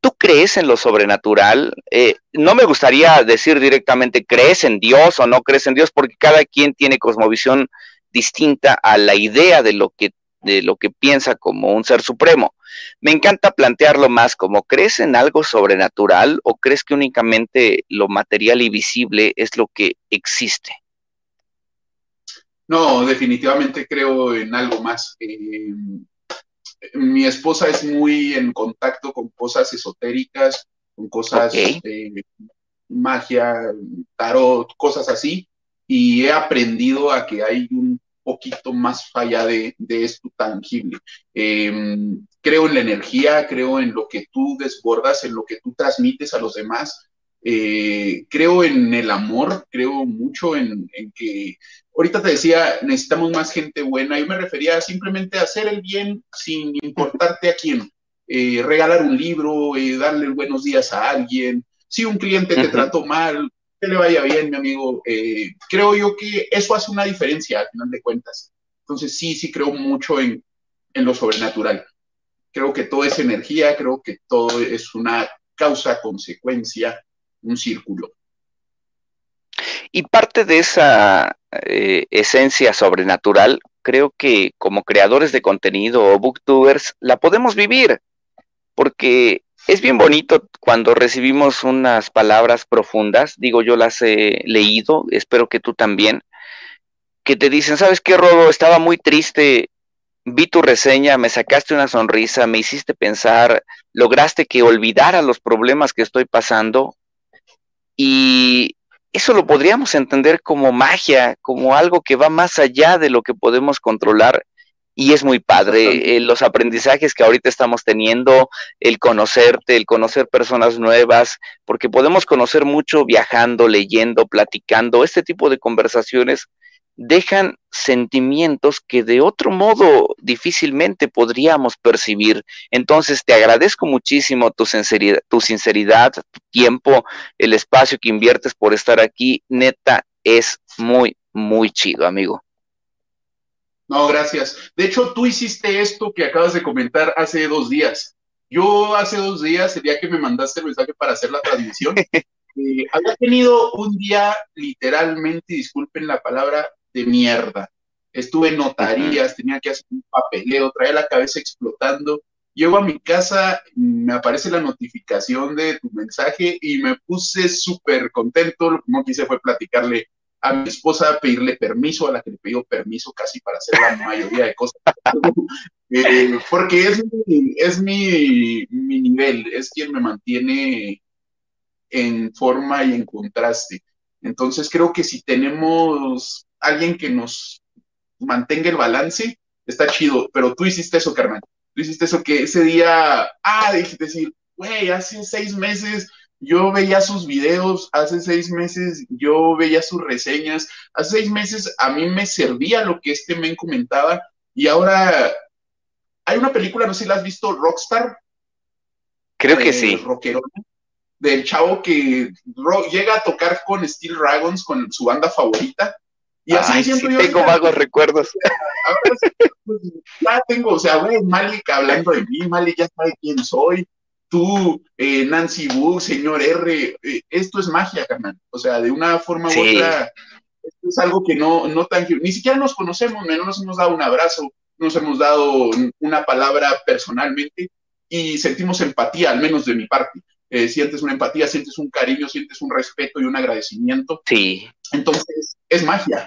¿Tú crees en lo sobrenatural? Eh, no me gustaría decir directamente crees en Dios o no crees en Dios, porque cada quien tiene cosmovisión distinta a la idea de lo que, de lo que piensa como un ser supremo. me encanta plantearlo más como, ¿crees en algo sobrenatural o crees que únicamente lo material y visible es lo que existe? No, definitivamente creo en algo más. Eh, mi esposa es muy en contacto con cosas esotéricas, con cosas de magia, tarot, cosas así, y he aprendido a que hay un poquito más allá de, esto tangible. Em, creo en la energía, creo en lo que tú desbordas, en lo que tú transmites a los demás. Eh, creo en el amor, creo mucho en, que, ahorita te decía, necesitamos más gente buena. Yo me refería simplemente a hacer el bien sin importarte a quién. Eh, regalar un libro, eh, darle buenos días a alguien. Si un cliente te trató mal, le vaya bien, mi amigo. Eh, creo yo que eso hace una diferencia al final de cuentas. Entonces sí, sí creo mucho en, en lo sobrenatural. Creo que todo es energía, creo que todo es una causa, consecuencia, un círculo. Y parte de esa eh, esencia sobrenatural, creo que como creadores de contenido o booktubers, la podemos vivir, porque es bien bonito cuando recibimos unas palabras profundas, digo yo las he leído, espero que tú también, que te dicen, ¿sabes qué, Rodo? Estaba muy triste, vi tu reseña, me sacaste una sonrisa, me hiciste pensar, lograste que olvidara los problemas que estoy pasando y eso lo podríamos entender como magia, como algo que va más allá de lo que podemos controlar y es muy padre. Eh, los aprendizajes que ahorita estamos teniendo, el conocerte, el conocer personas nuevas, porque podemos conocer mucho viajando, leyendo, platicando. Este tipo de conversaciones dejan sentimientos que de otro modo difícilmente podríamos percibir. Entonces, te agradezco muchísimo tu sinceridad, tu, sinceridad, tu tiempo, el espacio que inviertes por estar aquí. Neta, es muy, muy chido, amigo. No, gracias. De hecho, tú hiciste esto que acabas de comentar hace dos días. Yo hace dos días, el día que me mandaste el mensaje para hacer la transmisión, [LAUGHS] eh, había tenido un día literalmente, disculpen la palabra, de mierda. Estuve en notarías, tenía que hacer un papeleo, traía la cabeza explotando. Llego a mi casa, me aparece la notificación de tu mensaje y me puse súper contento. Lo que hice fue platicarle a mi esposa pedirle permiso, a la que le pidió permiso casi para hacer la mayoría de cosas. [LAUGHS] Eh, porque es, es mi, mi, nivel, es quien me mantiene en forma y en contraste. Entonces creo que si tenemos alguien que nos mantenga el balance, está chido, pero tú hiciste eso, carnal. Tú hiciste eso que ese día, ah, dijiste decir, güey, hace seis meses yo veía sus videos hace seis meses, yo veía sus reseñas, hace seis meses a mí me servía lo que este men comentaba y ahora hay una película, no sé si la has visto, Rockstar. Creo que sí. Rockero, del chavo que llega a tocar con Steel Dragons, con su banda favorita. Y así siento yo. Tengo vagos recuerdos. [LAUGHS] Pues, ya tengo, o sea, güey, Malik hablando de mí, Malik ya sabe quién soy tú, eh, Nancy Wu, señor R, eh, esto es magia, carnal. O sea, de una forma u otra, esto es algo que no, no tan, ni siquiera nos conocemos, no nos hemos dado un abrazo, no nos hemos dado una palabra personalmente y sentimos empatía, al menos de mi parte. Eh, sientes una empatía, sientes un cariño, sientes un respeto y un agradecimiento. Sí. Entonces, es magia.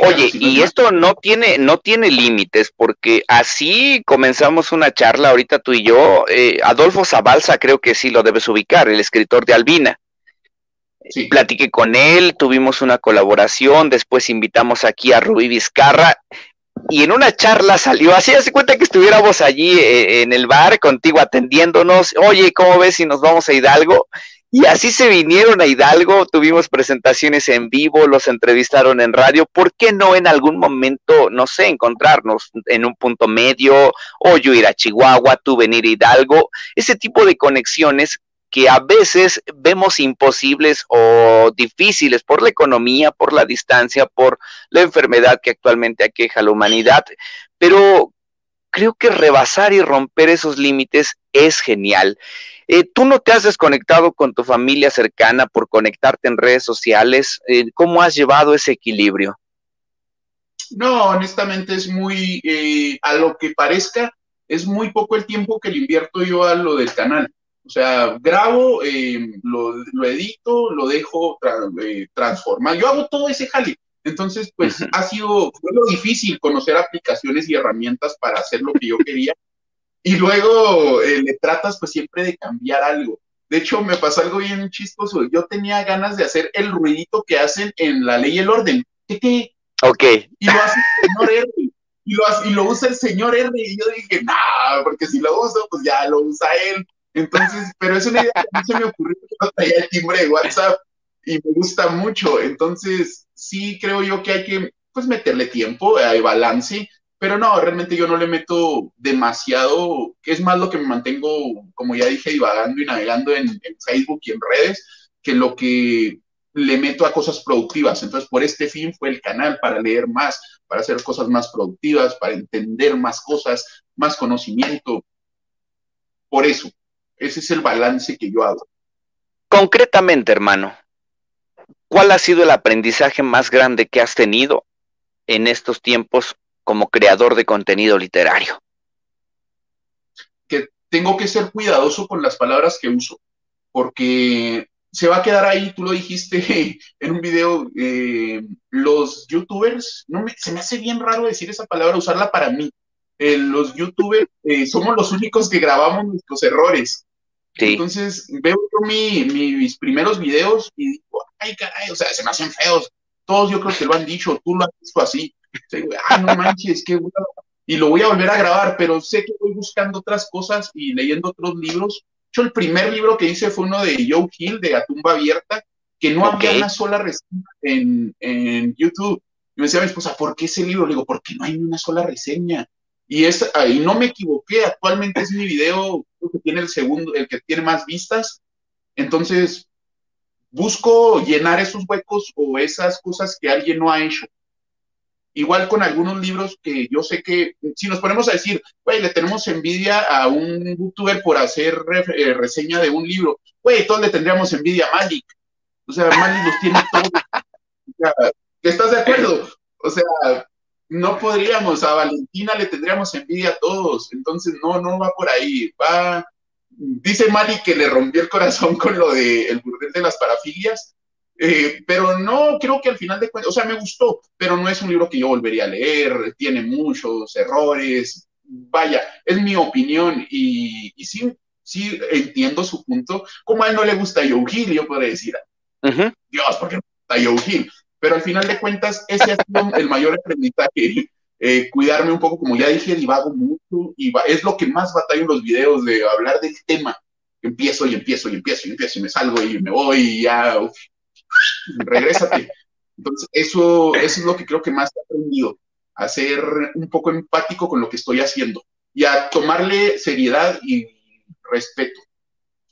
Oye, y esto no tiene, no tiene límites, porque así comenzamos una charla ahorita tú y yo. Eh, Adolfo Zabalza creo que sí lo debes ubicar, el escritor de Albina. Sí. Platiqué con él, tuvimos una colaboración, después invitamos aquí a Rubí Vizcarra y en una charla salió así, hace cuenta que estuviéramos allí eh, en el bar contigo atendiéndonos, oye, ¿cómo ves si nos vamos a Hidalgo? Y así se vinieron a Hidalgo, tuvimos presentaciones en vivo, los entrevistaron en radio. ¿Por qué no en algún momento, no sé, encontrarnos en un punto medio o yo ir a Chihuahua, tú venir a Hidalgo? Ese tipo de conexiones que a veces vemos imposibles o difíciles por la economía, por la distancia, por la enfermedad que actualmente aqueja a la humanidad. Pero creo que rebasar y romper esos límites es genial. Eh, ¿Tú no te has desconectado con tu familia cercana por conectarte en redes sociales? Eh, ¿Cómo has llevado ese equilibrio? No, honestamente es muy, eh, a lo que parezca, es muy poco el tiempo que le invierto yo a lo del canal. O sea, grabo, eh, lo, edito, lo dejo transformar. Yo hago todo ese jale. Entonces, pues ha sido, fue lo difícil conocer aplicaciones y herramientas para hacer lo que yo quería. Y luego eh, le tratas pues siempre de cambiar algo. De hecho, me pasó algo bien chistoso. Yo tenía ganas de hacer el ruidito que hacen en la ley y el orden. ¿Qué, qué? Ok. Y lo hace el señor R. Y lo, y lo usa el señor R. Y yo dije, no, porque si lo uso, pues ya lo usa él. Entonces, pero es una idea que mí se me ocurrió que no traía el timbre de WhatsApp y me gusta mucho. Entonces, sí creo yo que hay que pues meterle tiempo, hay balance, pero no, realmente yo no le meto demasiado, es más lo que me mantengo, como ya dije, divagando y navegando en, Facebook y en redes, que lo que le meto a cosas productivas. Entonces, por este fin fue el canal para leer más, para hacer cosas más productivas, para entender más cosas, más conocimiento. Por eso, ese es el balance que yo hago. Concretamente, hermano, ¿cuál ha sido el aprendizaje más grande que has tenido en estos tiempos como creador de contenido literario? Que tengo que ser cuidadoso con las palabras que uso, porque se va a quedar ahí, tú lo dijiste [LAUGHS] en un video, eh, los youtubers, no se me hace bien raro decir esa palabra, usarla para mí. Eh, los youtubers eh, somos los únicos que grabamos nuestros errores. Entonces veo yo mis primeros videos y digo, ay, caray, o sea, se me hacen feos. Todos yo creo que lo han dicho, tú lo has visto así. ah, no manches, qué bueno. Y lo voy a volver a grabar, pero sé que voy buscando otras cosas y leyendo otros libros. Yo el primer libro que hice fue uno de Joe Hill, de A Tumba Abierta, que no había una sola reseña en, en YouTube. Y me decía mi esposa, ¿por qué ese libro? Le digo, porque no hay ni una sola reseña. Y, es, y no me equivoqué, actualmente es mi video que tiene el segundo, el que tiene más vistas. Entonces, busco llenar esos huecos o esas cosas que alguien no ha hecho. Igual con algunos libros que yo sé que, si nos ponemos a decir, güey, le tenemos envidia a un youtuber por hacer eh, reseña de un libro, güey, todos le tendríamos envidia a Malik. O sea, Malik los tiene todos. ¿Estás de acuerdo? O sea, no podríamos, a Valentina le tendríamos envidia a todos, entonces no, no va por ahí, va, dice Mali que le rompió el corazón [LAUGHS] con lo de el burdel de las parafilias, eh, pero no, creo que al final de cuentas, o sea, me gustó, pero no es un libro que yo volvería a leer, tiene muchos errores, vaya, es mi opinión y, sí, sí entiendo su punto, como a él no le gusta Joe Hill, yo podría decir, Dios, ¿por qué no gusta Joe Hill? Pero al final de cuentas ese ha sido el mayor aprendizaje, eh, cuidarme un poco, como ya dije, divago mucho y es lo que más batalla en los videos de hablar del tema. Empiezo y empiezo y empiezo y empiezo y me salgo y me voy y ya, uf, regrésate. Entonces, eso, eso es lo que creo que más he aprendido, a ser un poco empático con lo que estoy haciendo y a tomarle seriedad y respeto,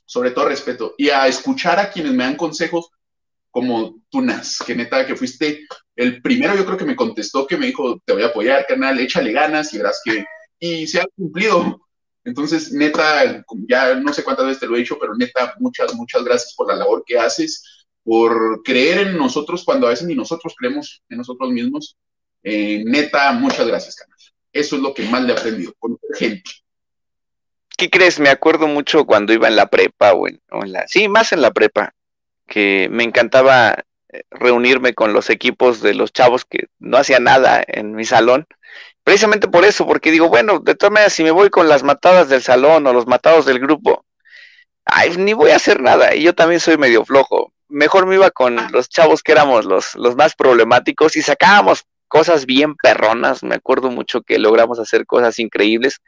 sobre todo respeto, y a escuchar a quienes me dan consejos como Tunas, que neta, que fuiste el primero, yo creo que me contestó, que me dijo, te voy a apoyar, canal, échale ganas y verás que, y se ha cumplido. Entonces, neta, ya no sé cuántas veces te lo he dicho, pero neta, muchas, muchas gracias por la labor que haces, por creer en nosotros cuando a veces ni nosotros creemos en nosotros mismos. Eh, neta, muchas gracias, canal. Eso es lo que más le he aprendido, conocer gente. ¿Qué crees? Me acuerdo mucho cuando iba en la prepa, o en la, sí, más en la prepa que me encantaba eh, reunirme con los equipos de los chavos que no hacían nada en mi salón. Precisamente por eso, porque digo, bueno, de todas maneras, si me voy con las matadas del salón o los matados del grupo, ay, ni voy a hacer nada. Y yo también soy medio flojo. Mejor me iba con los chavos que éramos los, los más problemáticos y sacábamos cosas bien perronas, me acuerdo mucho que logramos hacer cosas increíbles.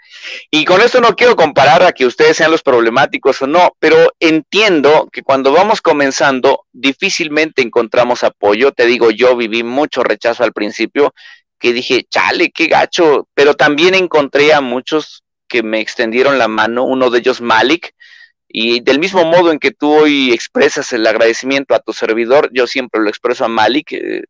Y con esto no quiero comparar a que ustedes sean los problemáticos o no, pero entiendo que cuando vamos comenzando difícilmente encontramos apoyo. Te digo, yo viví mucho rechazo al principio, que dije, chale, qué gacho, pero también encontré a muchos que me extendieron la mano, uno de ellos Malik, y del mismo modo en que tú hoy expresas el agradecimiento a tu servidor, yo siempre lo expreso a Malik, eh,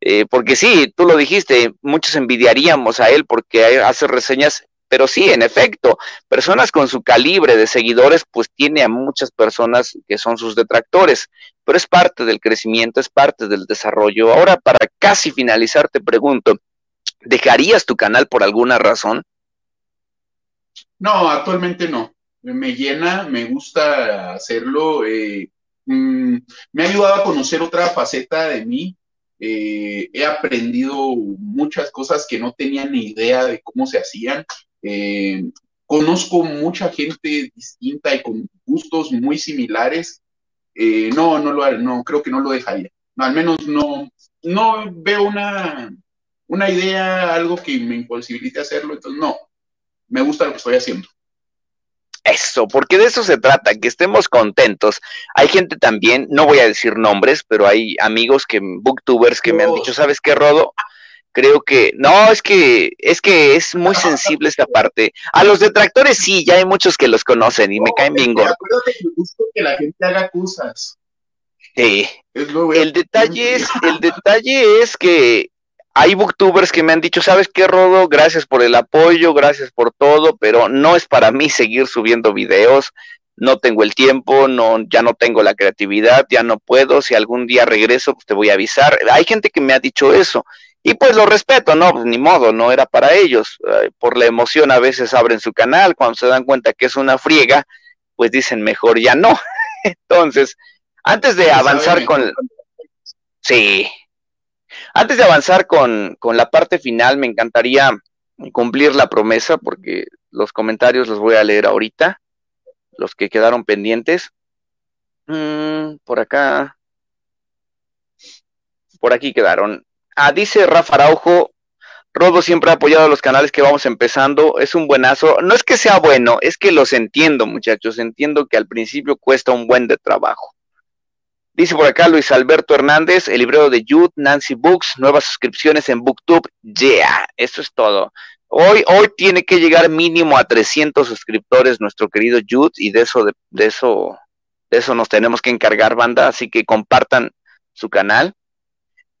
eh, porque sí, tú lo dijiste, muchos envidiaríamos a él porque hace reseñas, pero sí, en efecto, personas con su calibre de seguidores, pues tiene a muchas personas que son sus detractores, pero es parte del crecimiento, es parte del desarrollo. Ahora, para casi finalizar, te pregunto, ¿dejarías tu canal por alguna razón? No, actualmente no. Me llena, me gusta hacerlo. Eh, mm, me ha ayudado a conocer otra faceta de mí. Eh, he aprendido muchas cosas que no tenía ni idea de cómo se hacían. Eh, conozco mucha gente distinta y con gustos muy similares. no, no lo no, creo que no lo dejaría. al menos no, no veo una, una idea, algo que me imposibilite hacerlo. Entonces, no, me gusta lo que estoy haciendo. Eso, porque de eso se trata, que estemos contentos. Hay gente también, no voy a decir nombres, pero hay amigos que, booktubers que me han dicho, ¿sabes qué, Rodo? Creo que, no, es que, es que es muy sensible esta parte. A los detractores sí, ya hay muchos que los conocen y me caen bien gordos. Acuérdate que gusto que la gente haga cosas. Sí. el detalle es, el detalle es que hay booktubers que me han dicho, ¿sabes qué, Rodo? Gracias por el apoyo, gracias por todo, pero no es para mí seguir subiendo videos, no tengo el tiempo, no, ya no tengo la creatividad, ya no puedo, si algún día regreso, pues te voy a avisar. Hay gente que me ha dicho eso, y pues lo respeto, no, pues ni modo, no era para ellos. Por la emoción a veces abren su canal, cuando se dan cuenta que es una friega, pues dicen mejor ya no. [LAUGHS] Entonces, antes de avanzar con... Sí, antes de avanzar con, la parte final, me encantaría cumplir la promesa, porque los comentarios los voy a leer ahorita, los que quedaron pendientes. Mm, por acá. Por aquí quedaron. Ah, dice Rafa Araujo, Rodo siempre ha apoyado a los canales que vamos empezando, es un buenazo. No es que sea bueno, es que los entiendo, muchachos. Entiendo que al principio cuesta un buen de trabajo. Dice por acá Luis Alberto Hernández, el librero de Youth, Nancy Books, nuevas suscripciones en Booktube. Yeah, eso es todo. Hoy, hoy tiene que llegar mínimo a 300 suscriptores nuestro querido Youth y de eso, de, eso, de eso nos tenemos que encargar, banda. Así que compartan su canal.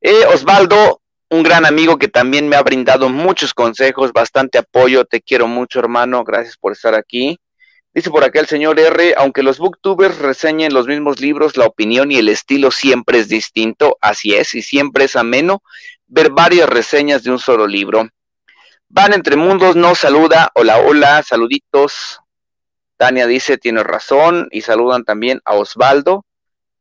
Eh, Osvaldo, un gran amigo que también me ha brindado muchos consejos, bastante apoyo. Te quiero mucho, hermano. Gracias por estar aquí. Dice por acá el señor R, aunque los booktubers reseñen los mismos libros, la opinión y el estilo siempre es distinto, así es, y siempre es ameno ver varias reseñas de un solo libro. Van entre mundos, no saluda, hola, hola, saluditos. Tania dice, tiene razón, y saludan también a Osvaldo.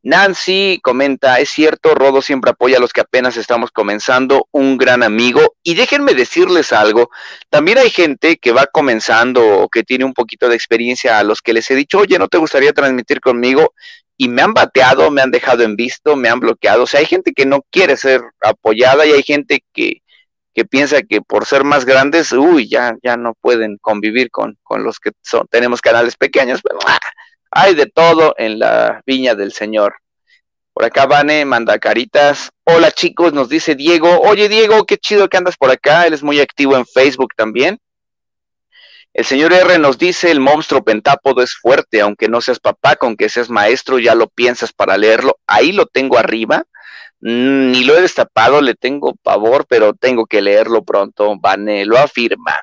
Nancy comenta, es cierto, Rodo siempre apoya a los que apenas estamos comenzando, un gran amigo. Y déjenme decirles algo, también hay gente que va comenzando o que tiene un poquito de experiencia a los que les he dicho, oye, ¿no te gustaría transmitir conmigo? Y me han bateado, me han dejado en visto, me han bloqueado. O sea, hay gente que no quiere ser apoyada y hay gente que, que piensa que por ser más grandes, uy, ya, ya no pueden convivir con, con los que son, tenemos canales pequeños, pero [LAUGHS] hay de todo en la viña del Señor. Por acá Vane manda caritas. Hola chicos, nos dice Diego. Oye Diego, qué chido que andas por acá. Él es muy activo en Facebook también. El señor R nos dice, el monstruo pentápodo es fuerte, aunque no seas papá, con que seas maestro, ya lo piensas para leerlo. Ahí lo tengo arriba. Mm, ni lo he destapado, le tengo pavor, pero tengo que leerlo pronto. Vane lo afirma.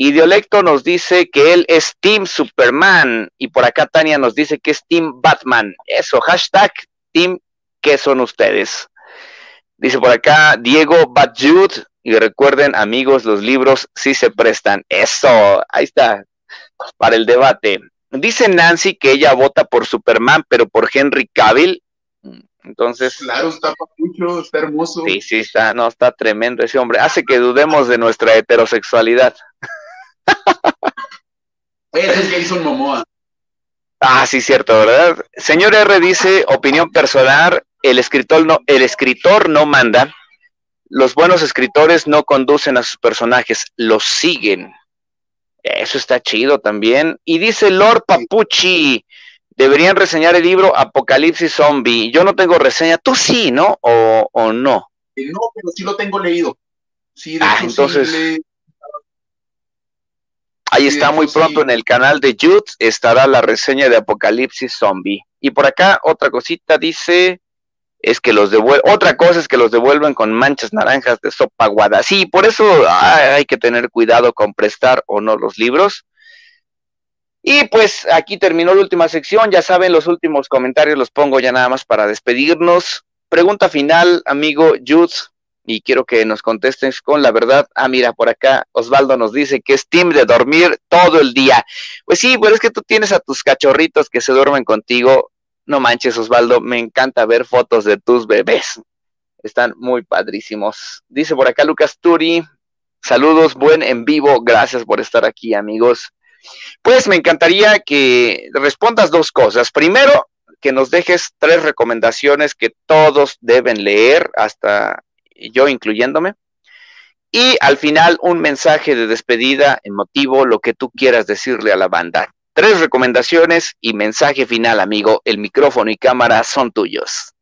Y Diolecto nos dice que él es Team Superman. Y por acá Tania nos dice que es Team Batman. Eso, hashtag Team, ¿qué son ustedes? Dice por acá Diego Batjud. Y recuerden, amigos, los libros sí se prestan. Eso, ahí está, para el debate. Dice Nancy que ella vota por Superman, pero por Henry Cavill. Entonces. Claro, está papucho, está hermoso. Sí, sí, está, no, está tremendo ese hombre. Hace que dudemos de nuestra heterosexualidad. Es Jason Momoa. Ah, sí, cierto, ¿verdad? Señor R dice, opinión personal, el escritor no, el escritor no manda, los buenos escritores no conducen a sus personajes, los siguen. Eso está chido también. Y dice Lord Papucci, deberían reseñar el libro Apocalipsis Zombie. Yo no tengo reseña, tú sí, ¿no? ¿O, no? Eh, no, pero sí lo tengo leído. Sí, de ah, entonces... Ahí está muy pronto en el canal de YouTube, estará la reseña de Apocalipsis Zombie. Y por acá otra cosita dice, es que los devuelven, otra cosa es que los devuelven con manchas naranjas de sopa guada. Sí, por eso hay que tener cuidado con prestar o no los libros. Y pues aquí terminó la última sección, ya saben, los últimos comentarios los pongo ya nada más para despedirnos. Pregunta final, amigo Jude, y quiero que nos contestes con la verdad. Ah, mira, por acá Osvaldo nos dice que es team de dormir todo el día. Pues sí, pero es que tú tienes a tus cachorritos que se duermen contigo. No manches, Osvaldo, me encanta ver fotos de tus bebés. Están muy padrísimos. Dice por acá Lucas Turi, saludos, buen en vivo, gracias por estar aquí, amigos. Pues me encantaría que respondas dos cosas. Primero, que nos dejes tres recomendaciones que todos deben leer, hasta yo incluyéndome. Y al final un mensaje de despedida emotivo, lo que tú quieras decirle a la banda. Tres recomendaciones y mensaje final, amigo. El micrófono y cámara son tuyos.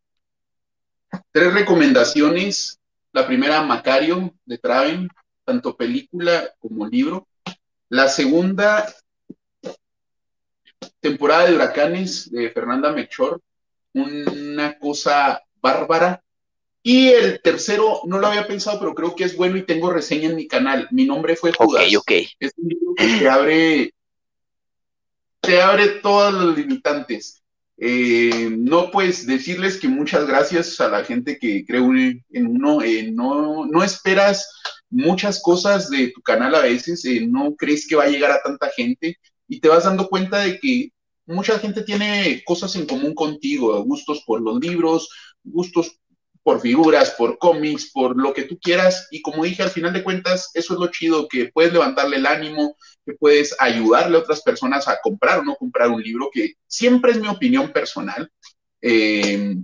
Tres recomendaciones. La primera, Macario de Traven, tanto película como libro. La segunda, temporada de huracanes de Fernanda Mechor, una cosa bárbara. Y el tercero, no lo había pensado, pero creo que es bueno y tengo reseña en mi canal. Mi nombre fue Judas. Ok, ok. Es un libro que te abre, te abre todos los limitantes. Eh, no, pues decirles que muchas gracias a la gente que creo en uno. Eh, no, no esperas muchas cosas de tu canal a veces, eh, no crees que va a llegar a tanta gente y te vas dando cuenta de que mucha gente tiene cosas en común contigo, gustos por los libros, gustos por figuras, por cómics, por lo que tú quieras. Y como dije, al final de cuentas, eso es lo chido, que puedes levantarle el ánimo, que puedes ayudarle a otras personas a comprar o no comprar un libro, que siempre es mi opinión personal. Eh,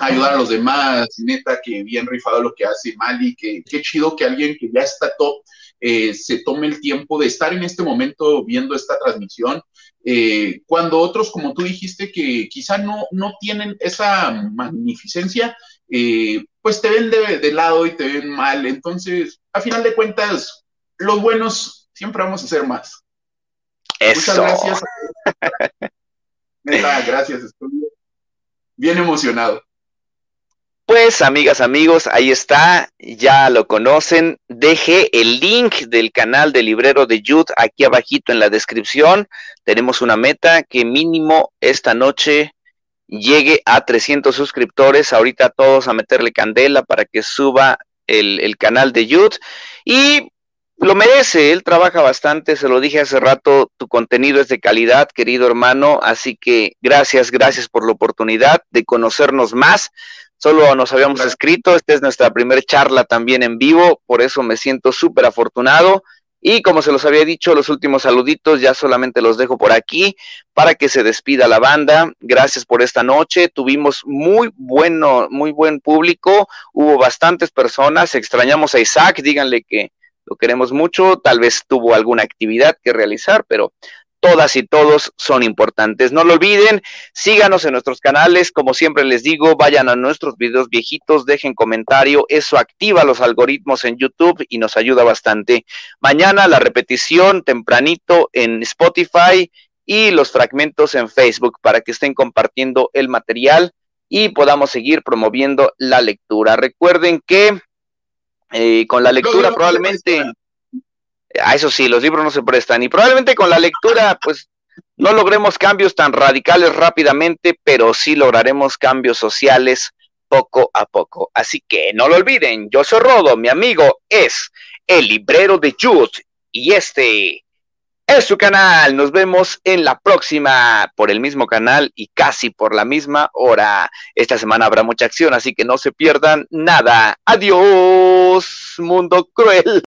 ayudar a los demás, neta, que bien rifado lo que hace Mali, que qué chido que alguien que ya está top eh, se tome el tiempo de estar en este momento viendo esta transmisión, eh, cuando otros, como tú dijiste, que quizá no, no tienen esa magnificencia, eh, pues te ven de, lado y te ven mal. Entonces, a final de cuentas, los buenos siempre vamos a ser más. Muchas gracias. [LAUGHS] gracias, estoy bien emocionado. Pues, amigas, amigos, ahí está, ya lo conocen. Deje el link del canal de Librero de Yud aquí abajito en la descripción. Tenemos una meta que mínimo esta noche llegue a 300 suscriptores. Ahorita todos a meterle candela para que suba el, el canal de Yud. Y lo merece, él trabaja bastante, se lo dije hace rato, tu contenido es de calidad, querido hermano, así que gracias, gracias por la oportunidad de conocernos más solo nos habíamos escrito, esta es nuestra primera charla también en vivo, por eso me siento súper afortunado. Y como se los había dicho, los últimos saluditos ya solamente los dejo por aquí para que se despida la banda. Gracias por esta noche. Tuvimos muy bueno, muy buen público. Hubo bastantes personas. Extrañamos a Isaac. Díganle que lo queremos mucho. Tal vez tuvo alguna actividad que realizar, pero todas y todos son importantes. No lo olviden, síganos en nuestros canales, como siempre les digo, vayan a nuestros videos viejitos, dejen comentario, eso activa los algoritmos en YouTube y nos ayuda bastante. Mañana la repetición tempranito en Spotify y los fragmentos en Facebook para que estén compartiendo el material y podamos seguir promoviendo la lectura. Recuerden que eh, con la lectura probablemente... A eso sí, los libros no se prestan y probablemente con la lectura, pues no logremos cambios tan radicales rápidamente, pero sí lograremos cambios sociales poco a poco. Así que no lo olviden, yo soy Rodo, mi amigo es el librero de Jude y este es su canal. Nos vemos en la próxima por el mismo canal y casi por la misma hora. Esta semana habrá mucha acción, así que no se pierdan nada. Adiós, mundo cruel.